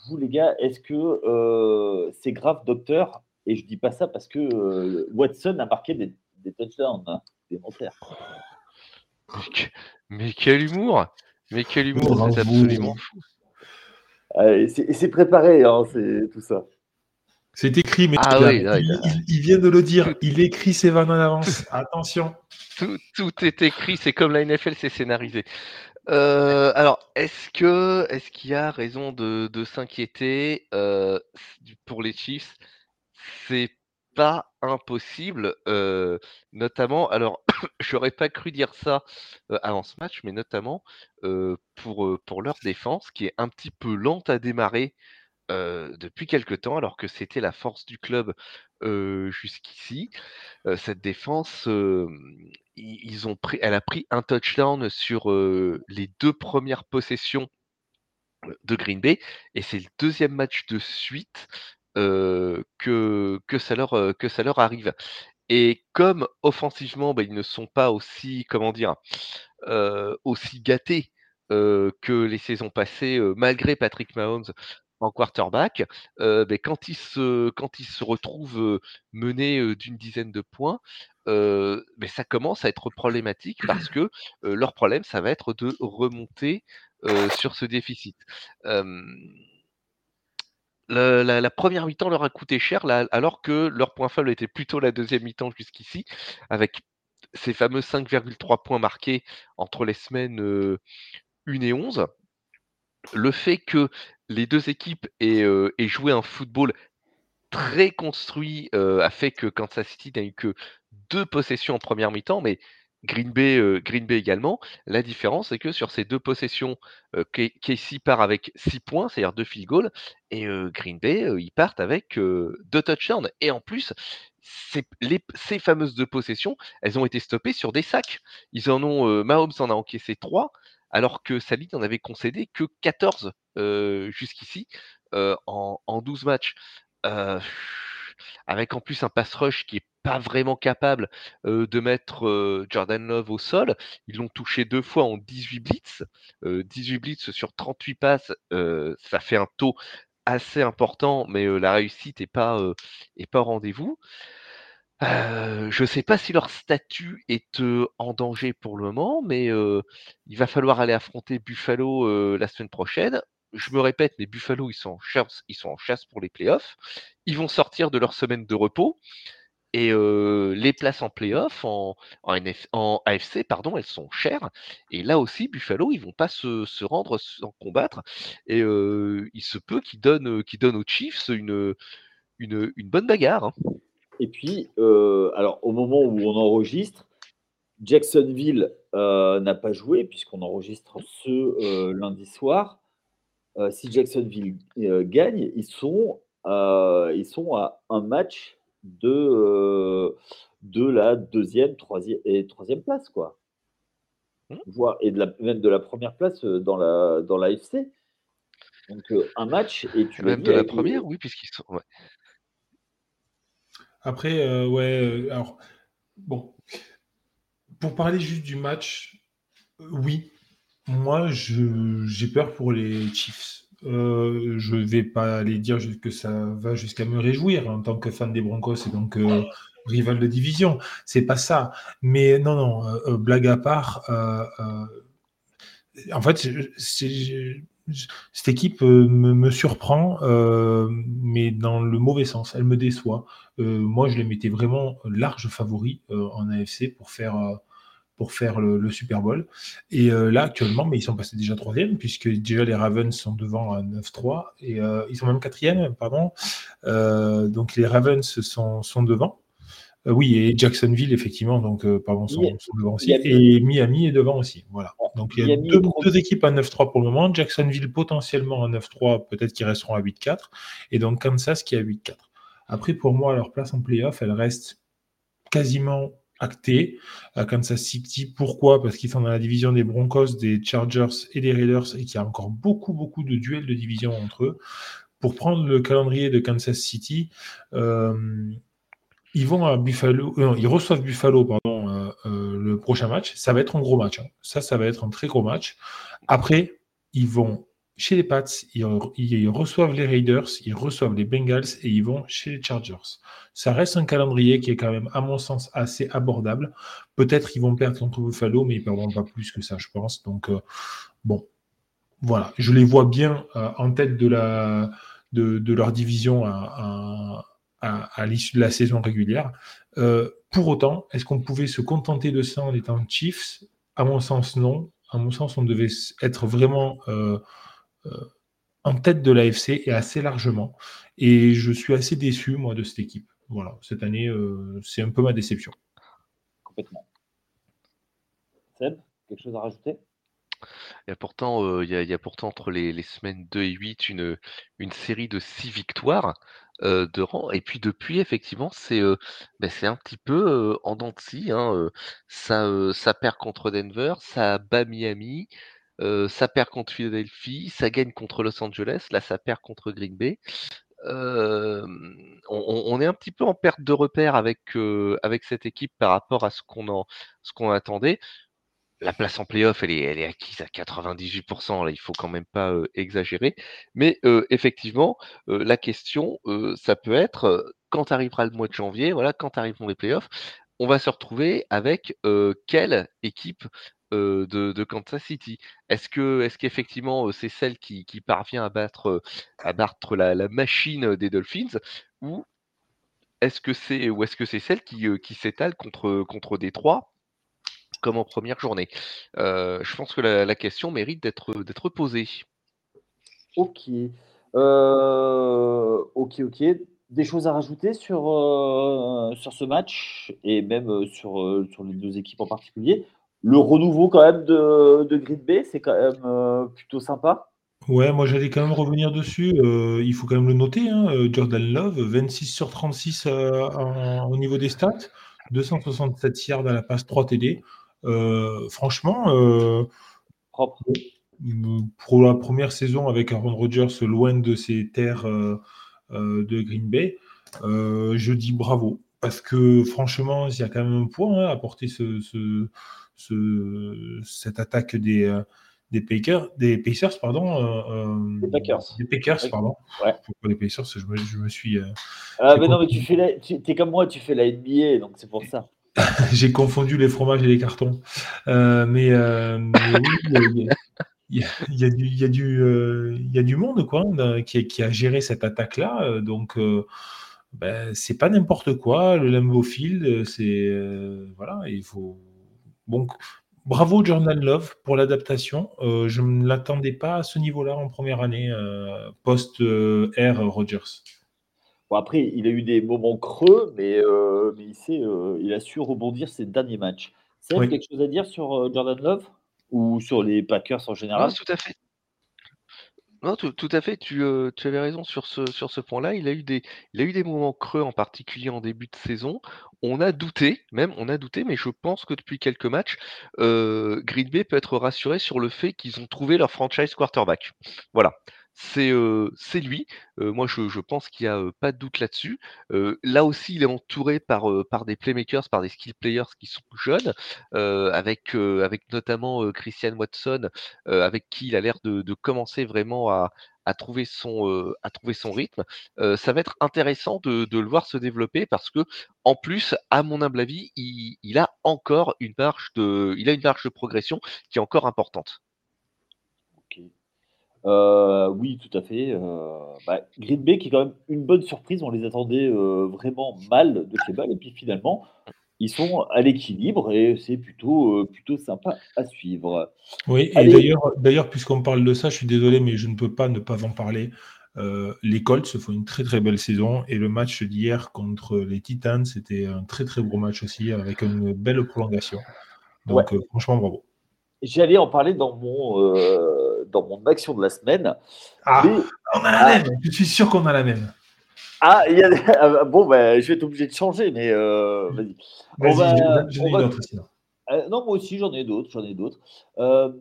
Vous les gars, est-ce que, c'est grave docteur? Et je dis pas ça parce que, Watson a marqué des des touchdowns, hein, supplémentaires. Mais que mais quel humour! Mais quel humour, c'est absolument fou. Ah et c'est préparé, hein, c'est tout ça. C'est écrit, Ah oui, ouais, Il il il vient de le tout dire, il écrit ses vannes en avance. Attention! tout tout est écrit, c'est comme la NFL, c'est scénarisé. Heu, alors, est-ce que est-ce qu'il y a raison de de s'inquiéter? Heu, s pour les Chiefs, c'est pas impossible, notamment alors j'aurais pas cru dire ça, avant ce match, mais notamment, pour, pour leur défense qui est un petit peu lente à démarrer, depuis quelque temps alors que c'était la force du club, jusqu'ici. Cette défense, ils ont pris elle a pris un touchdown sur, les 2 premières possessions, de Green Bay et c'est le 2e match de suite, que que ça leur, que ça leur arrive et comme offensivement, bah, ils ne sont pas aussi, comment dire? Aussi gâtés, que les saisons passées, malgré Patrick Mahomes en quarterback, beh, quand ils se quand ils se retrouvent, menés, d'une dizaine de points, beh, ça commence à être problématique parce que, leur problème, ça va être de remonter, sur ce déficit. La 1re mi-temps leur a coûté cher alors que leur point faible était plutôt la 2e mi-temps jusqu'ici avec ces fameux 5,3 points marqués entre les semaines 1 et 11, le fait que les deux équipes aient, aient joué un football très construit a fait que Kansas City n'a eu que deux possessions en première mi-temps, mais Green Bay, Green Bay également. La différence, c'est que sur ces deux possessions, Casey part avec 6 points, c'est-à-dire deux field goals, et Green Bay, ils partent avec deux touchdowns. Et en plus, ces fameuses deux possessions, elles ont été stoppées sur des sacs. Ils en ont, Mahomes en a encaissé 3, alors que Salih n'en avait concédé que 14 jusqu'ici en, en 12 matchs avec en plus un pass rush qui est pas vraiment capable de mettre Jordan Love au sol. Ils l'ont touché deux fois en 18 blitz. 18 blitz sur 38 passes, ça fait un taux assez important, mais la réussite n'est est pas au rendez-vous. je ne sais pas si leur statut est en danger pour le moment, mais il va falloir aller affronter Buffalo la semaine prochaine je me répète, mais Buffalo, ils sont en chasse, ils sont en chasse pour les playoffs. Ils vont sortir de leur semaine de repos. Et les places en playoffs, en, AFC, pardon, elles sont chères. Et là aussi, Buffalo, ils vont pas se, rendre sans combattre. Et il se peut qu'ils donnent, qu'ils donnent aux Chiefs une, bonne bagarre. Hein. Et puis, alors au moment où on enregistre, Jacksonville n'a pas joué puisqu'on enregistre ce lundi soir. Euh, si Jacksonville euh, gagne, ils sont, euh, ils sont à un match de, de la deuxième troisième, et troisième place, quoi. Mmh. et de la, même de la première place dans la, dans FC. Donc un match et tu Même de la première, oui, puisqu'ils sont. Après, ouais, alors, bon, pour parler juste du match, oui, moi, j'ai peur pour les Chiefs. Euh, je vais pas aller dire que ça va jusqu'à me réjouir en tant que fan des Broncos et donc euh, rival de division. C'est pas ça. Mais non, non, euh, blague à part, en fait, cette équipe me, surprend, mais dans le mauvais sens. Elle me déçoit. moi, je les mettais vraiment large favoris en AFC pour faire pour faire le, Super Bowl. Et euh, là, actuellement, mais ils sont passés déjà troisième, puisque déjà les Ravens sont devant à 9-3, et euh, ils sont même quatrième, pardon. Euh, donc les Ravens sont, sont devant. oui, et Jacksonville, effectivement, donc, pardon, sont, devant aussi. Et Miami est devant aussi. Voilà. Donc il y a deux, équipes à 9-3 pour le moment. Jacksonville potentiellement à 9-3, peut-être qu'ils resteront à 8-4. Et donc Kansas qui est à 8-4. Après, pour moi, leur place en playoff, elle reste quasiment acté à Kansas City. Pourquoi? Parce qu'ils sont dans la division des Broncos, des Chargers et des Raiders et qu'il y a encore beaucoup, beaucoup de duels de division entre eux. Pour prendre le calendrier de Kansas City, euh, ils vont à Buffalo, euh, ils reçoivent Buffalo pardon, euh, le prochain match. Ça va être un gros match. Hein. Ça, ça va être un très gros match. Après, ils vont chez les Pats, ils, reçoivent les Raiders, ils reçoivent les Bengals et ils vont chez les Chargers. Ça reste un calendrier qui est quand même, à mon sens, assez abordable. Peut-être qu'ils vont perdre contre Buffalo, mais ils ne perdront pas plus que ça, je pense. Donc, euh, bon, voilà. Je les vois bien euh, en tête de, leur division à, l'issue de la saison régulière. Euh, pour autant, est-ce qu'on pouvait se contenter de ça en étant Chiefs? À mon sens, non. À mon sens, on devait être vraiment en tête de l'AFC et assez largement. Et je suis assez déçu, moi, de cette équipe. Voilà, cette année, euh, c'est un peu ma déception. Complètement. Seb, quelque chose à rajouter? Il y, a pourtant, euh, il, y a, pourtant entre les, semaines 2 et 8 une, une série de 6 victoires de rang. Et puis depuis, effectivement, c'est ben, un petit peu en dents de scie. Hein, ça, ça perd contre Denver, ça bat Miami, ça perd contre Philadelphie, ça gagne contre Los Angeles, là ça perd contre Green Bay. on, est un petit peu en perte de repère avec, avec cette équipe par rapport à ce qu'on attendait. La place en playoff, elle est, elle est acquise à 98%, là, il faut quand même pas exagérer. Mais effectivement, la question, ça peut être quand arrivera le mois de janvier, voilà, quand arriveront les playoffs, on va se retrouver avec quelle équipe de, Kansas City. Est-ce que est-ce qu'effectivement c'est celle qui, parvient à battre battre la, machine des Dolphins ou est-ce que c'est ou est-ce que c'est celle qui, s'étale contre contre Détroit comme en première journée? je pense que la, question mérite d'être posée. Ok. ok, ok. Des choses à rajouter sur, ce match et même sur les deux équipes en particulier? Le renouveau quand même de, de Grid B, c'est quand même plutôt sympa. Ouais, moi j'allais quand même revenir dessus. Euh, il faut quand même le noter, hein, euh, Jordan Love, 26 sur 36 euh, au niveau des stats, 267 yards à la passe, 3 TD. franchement, Propre. pour la première saison avec Aaron Rodgers loin de ses terres de Green Bay, je dis bravo. Parce que franchement, il y a quand même un point hein, à porter ce, cette attaque des des Packers, des Pacers, pardon. Euh, euh, des Packers. Des Packers, pardon. Ouais. Pourquoi les Pacers? Je me, je me suis. Euh, ah, mais non, mais tu fais la, tu es comme moi, tu fais la NBA, donc c'est pour ça. J'ai confondu les fromages et les cartons. mais, mais, oui, il y, a, il, y a, du, il, y a du, il y a du monde quoi, qui, qui a géré cette attaque-là. Donc, ben, c'est pas n'importe quoi. Le Lambeau Field, c'est. voilà, il faut. Bon, Bravo Jordan Love pour l'adaptation. Euh, je ne l'attendais pas à ce niveau-là en première année euh, post-R euh, Rogers. Bon, après, il a eu des moments creux, mais, mais il, il a su rebondir ces derniers matchs. C'est quelque chose à dire sur Jordan Love ou sur les Packers en général? Tout à fait. Non, tout, à fait, tu, tu avais raison sur ce, point-là. Il a eu des, il a eu des moments creux, en particulier en début de saison. On a douté, même, on a douté, mais je pense que depuis quelques matchs, Green Bay peut être rassuré sur le fait qu'ils ont trouvé leur franchise quarterback. Voilà c'est lui. moi, je, pense qu'il n'y a pas de doute là-dessus. là aussi, il est entouré par, par des playmakers, par des skill players qui sont jeunes, avec, avec notamment Christian Watson, avec qui il a l'air de, commencer vraiment à, trouver son, à trouver son rythme. ça va être intéressant de, le voir se développer parce que, en plus, à mon humble avis, il, il a encore une marge de, il a une marge de progression qui est encore importante. Euh, oui, tout à fait. Euh, bah, Green Bay qui est quand même une bonne surprise. On les attendait euh, vraiment mal de chez Et puis finalement, ils sont à l'équilibre et c'est plutôt, plutôt sympa à suivre. Oui, et d'ailleurs, d'ailleurs, puisqu'on parle de ça, je suis désolé, mais je ne peux pas ne pas en parler. les Colts se font une très très belle saison et le match d'hier contre les Titans, c'était un très très beau match aussi avec une belle prolongation. Donc franchement, bravo. J'allais en parler dans mon, euh, dans mon action de la semaine. Ah, on a la même. Je suis sûr qu'on a la même. Ah, y a... Ah, bon, ben, je vais être obligé de changer, mais euh, vas-y. Vas j'en ai d'autres euh, non, moi aussi, j'en ai d'autres. J'en ai d'autres. Euh,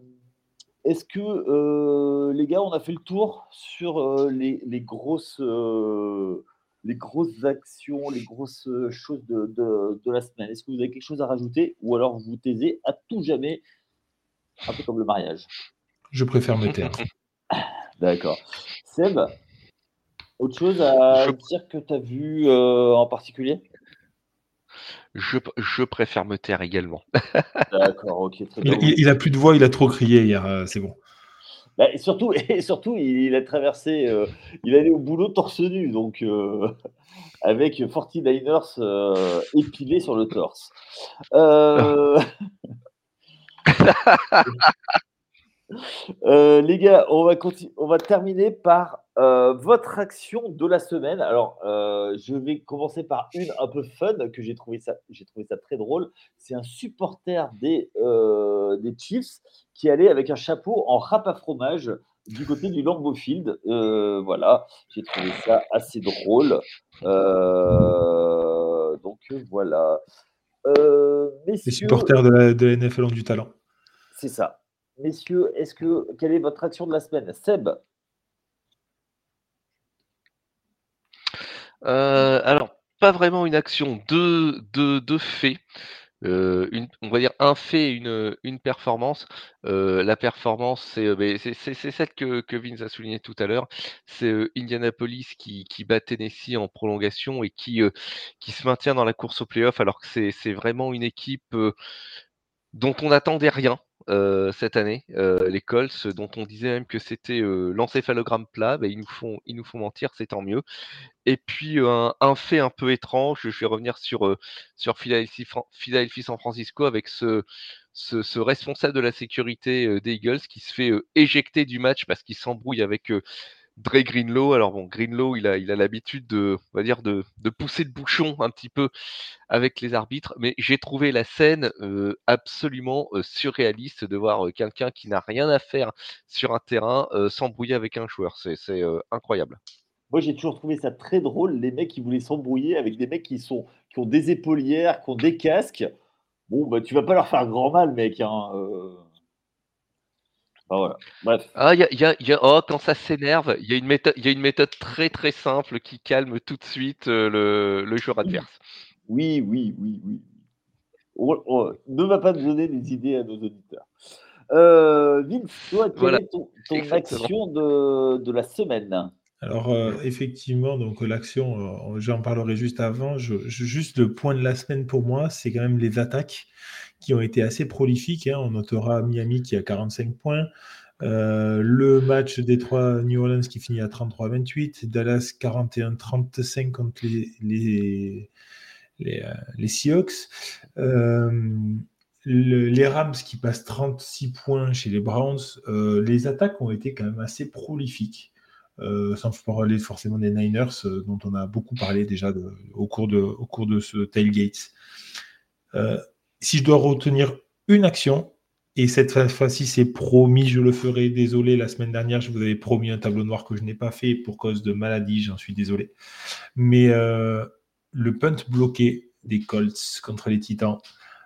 est-ce que, les gars, on a fait le tour sur les, les, grosses les grosses actions, les grosses choses de, de, de la semaine? Est-ce que vous avez quelque chose à rajouter? Ou alors vous taisez à tout jamais un peu comme le mariage? Je préfère me taire. D'accord. Seb, autre chose à dire que tu as vu euh, en particulier? Je, préfère me taire également. D'accord, ok. Très bien. Il, a plus de voix, il a trop crié hier, euh, c'est bon. Bah, et surtout, et surtout, il, a traversé, euh, il allait au boulot torse nu, donc avec 49ers épilé sur le torse. Euh, les gars, on va, on va terminer par euh, votre action de la semaine. Alors, euh, je vais commencer par une un peu fun que j'ai trouvé ça, j'ai trouvé ça très drôle. C'est un supporter des, des Chiefs qui allait avec un chapeau en râpe à fromage du côté du Lambeau Field. voilà, j'ai trouvé ça assez drôle. donc voilà. Les supporters de la, de NFL ont du talent. C'est ça. Messieurs, est-ce que quelle est votre action de la semaine? Seb euh, Alors, pas vraiment une action, deux, deux, faits. Euh, on va dire un fait et une, une performance. Euh, la performance, c'est celle que, que Vince a souligné tout à l'heure. C'est Indianapolis qui, qui, bat Tennessee en prolongation et qui, qui se maintient dans la course au playoff alors que c'est vraiment une équipe dont on n'attendait rien. Euh, cette année, euh, les Colts, dont on disait même que c'était euh, l'encéphalogramme plat, bah, ils, nous font, ils nous font mentir, c'est tant mieux. Et puis un, fait un peu étrange, je vais revenir sur, sur Philadelphie, San Francisco avec ce, ce, responsable de la sécurité des Eagles qui se fait éjecter du match parce qu'il s'embrouille avec Dre Greenlow. Alors bon, Greenlow, il a, il a l'habitude de, on va dire, de, pousser le bouchon un petit peu avec les arbitres, mais j'ai trouvé la scène absolument surréaliste de voir quelqu'un qui n'a rien à faire sur un terrain s'embrouiller avec un joueur. C'est incroyable. Moi, j'ai toujours trouvé ça très drôle, les mecs qui voulaient s'embrouiller avec des mecs qui, sont, qui ont des épaulières, qui ont des casques. Bon, bah, tu vas pas leur faire grand mal, mec. Hein, voilà. Bref. Ah, y a, y a, oh, quand ça s'énerve, il y, a une méthode, y a une méthode très très simple qui calme tout de suite euh, le, le joueur adverse. Oui, oui, oui, oui. ne va pas donner des idées à nos auditeurs. Euh, Vince, toi, quelle est ton, action de, de la semaine? Alors, euh, effectivement, donc l'action, euh, j'en parlerai juste avant. juste le point de la semaine pour moi, c'est quand même les attaques qui ont été assez prolifiques. Hein. On notera Miami qui a 45 points. Euh, le match Détroit New Orleans qui finit à 33-28, Dallas 41-35 contre les, les, les, Seahawks. les Rams qui passent 36 points chez les Browns. les attaques ont été quand même assez prolifiques. Euh, sans parler forcément des Niners, euh, dont on a beaucoup parlé déjà au, cours de, au cours de ce tailgate. Euh, si je dois retenir une action, et cette fois-ci c'est promis, je le ferai, désolé, la semaine dernière je vous avais promis un tableau noir que je n'ai pas fait pour cause de maladie, j'en suis désolé. Mais le punt bloqué des Colts contre les Titans,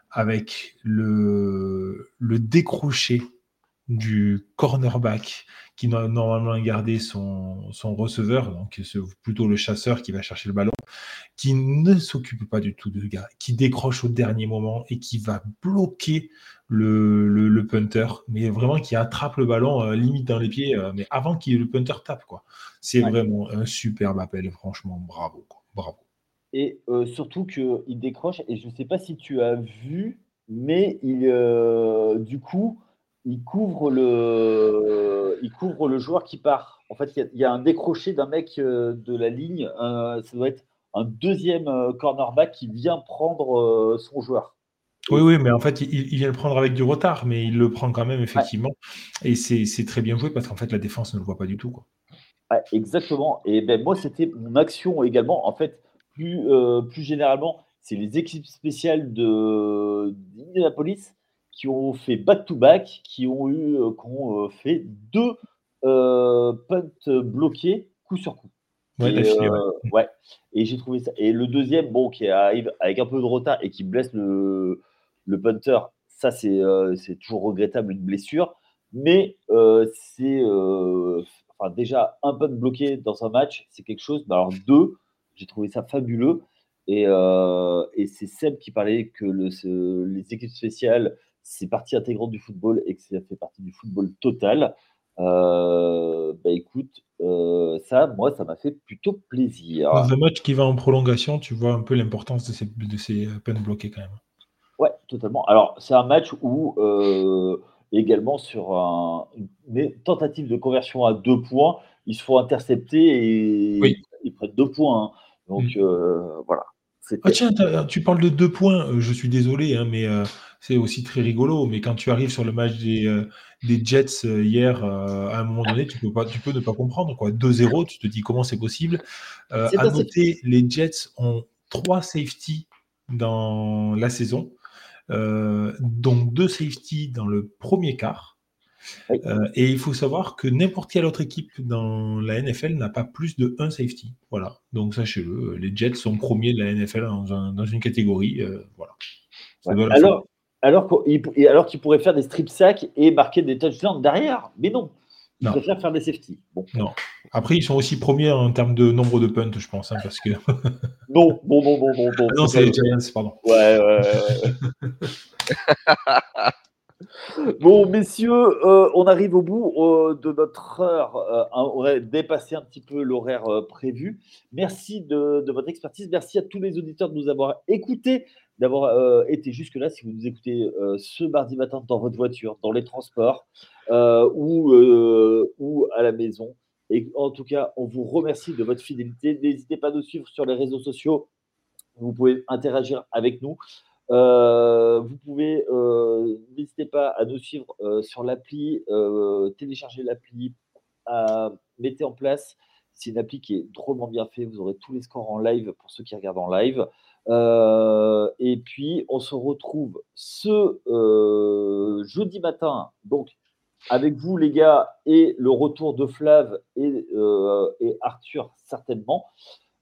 avec le, le décroché du cornerback qui normalement gardé son, son receveur, donc plutôt le chasseur qui va chercher le ballon, qui ne s'occupe pas du tout de gars, qui décroche au dernier moment et qui va bloquer le, le, punter, mais vraiment qui attrape le ballon euh, limite dans les pieds, euh, mais avant qu'il le punter tape. quoi. C'est vraiment un superbe appel, franchement, bravo. Bravo. Et euh, surtout qu'il décroche, et je ne sais pas si tu as vu, mais il, du coup, il couvre le, il couvre le joueur qui part. En fait, il y, a, un décroché d'un mec euh, de la ligne. ça doit être un deuxième euh, cornerback qui vient prendre euh, son joueur. Oui, oui, mais en fait, il, vient le prendre avec du retard, mais il le prend quand même, effectivement. Et c'est très bien joué parce qu'en fait, la défense ne le voit pas du tout. Quoi. exactement. Et ben, moi, c'était mon action également. En fait, plus, plus généralement, c'est les équipes spéciales d'Indianapolis qui ont fait back-to-back, qui ont eu euh, ont, euh, fait deux euh, punts bloqués coup sur coup. Ouais, et, ouais. et j'ai trouvé ça. Et le deuxième, bon, qui arrive avec un peu de retard et qui blesse le, le punter, ça c'est toujours regrettable une blessure. Mais c'est enfin, déjà un punt bloqué dans un match, c'est quelque chose. alors deux, j'ai trouvé ça fabuleux. Et, et c'est Seb qui parlait que le, les équipes spéciales c'est partie intégrante du football et que ça fait partie du football total, euh, bah écoute, euh, ça, moi, ça m'a fait plutôt plaisir. Dans un match qui va en prolongation, tu vois un peu l'importance de ces, de ces peines bloquées quand même. Ouais, totalement. Alors, c'est un match où euh, également sur une tentative de conversion à deux points, ils se font intercepter et ils prennent deux points. Hein. Donc, voilà. Ah tiens, tu parles de deux points, je suis désolé, hein, mais c'est aussi très rigolo. Mais quand tu arrives sur le match des, euh, des Jets euh, hier, euh, à un moment donné, tu peux, pas, tu peux ne pas comprendre. 2-0, tu te dis comment c'est possible. à noter, les Jets ont trois safety dans la saison, donc deux safety dans le premier quart. et il faut savoir que n'importe quelle autre équipe dans la NFL n'a pas plus de un safety. Voilà. Donc sachez-le, les Jets sont premiers de la NFL dans, une catégorie. voilà. Alors, alors qu'il alors pourrait faire des strip sacks et marquer des touchdowns derrière. Mais non, il préfère faire des safety. Non. Après, ils sont aussi premiers en termes de nombre de punts, je pense, hein, parce que. non, bon, bon, bon, bon, bon. non, c'est les Giants, pardon. Ouais, ouais, ouais. Bon, messieurs, euh, on arrive au bout euh, de notre heure. Euh, on a dépassé un petit peu l'horaire prévu. Merci de, de, votre expertise. Merci à tous les auditeurs de nous avoir écoutés d'avoir euh, été jusque-là. Si vous nous écoutez euh, ce mardi matin dans votre voiture, dans les transports euh, ou, à la maison. Et en tout cas, on vous remercie de votre fidélité. N'hésitez pas à nous suivre sur les réseaux sociaux. Vous pouvez interagir avec nous. vous pouvez, n'hésitez pas à nous suivre sur l'appli, télécharger l'appli, mettez en place. C'est une appli qui est drôlement bien faite. Vous aurez tous les scores en live pour ceux qui regardent en live. Et puis, on se retrouve ce jeudi matin, donc avec vous, les gars, et le retour de Flav et, et Arthur, certainement.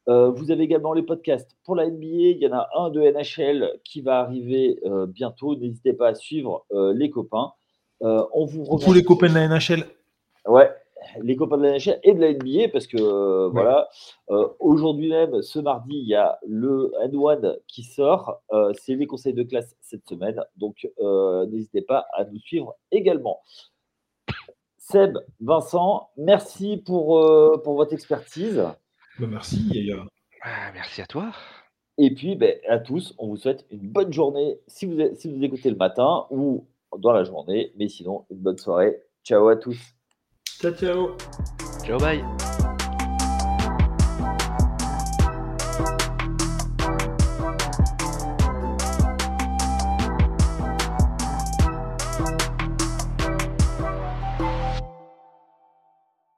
Euh, vous avez également les podcasts pour la NBA. Il y en a un de NHL qui va arriver euh, bientôt. N'hésitez pas à suivre euh, les copains. on vous Tous les copains de la NHL. Ouais, les copains de la NHL et de la NBA parce que voilà. Aujourd'hui même, ce mardi, il y a le N1 qui sort. C'est les conseils de classe cette semaine. Donc n'hésitez pas à nous suivre également. Seb, Vincent, merci pour, pour votre expertise. Bah, merci, ah, merci à toi. Et puis, ben, à tous, on vous souhaite une bonne journée si vous, si vous écoutez le matin ou dans la journée. Mais sinon, une bonne soirée. Ciao à tous. Ciao, ciao. Ciao, bye.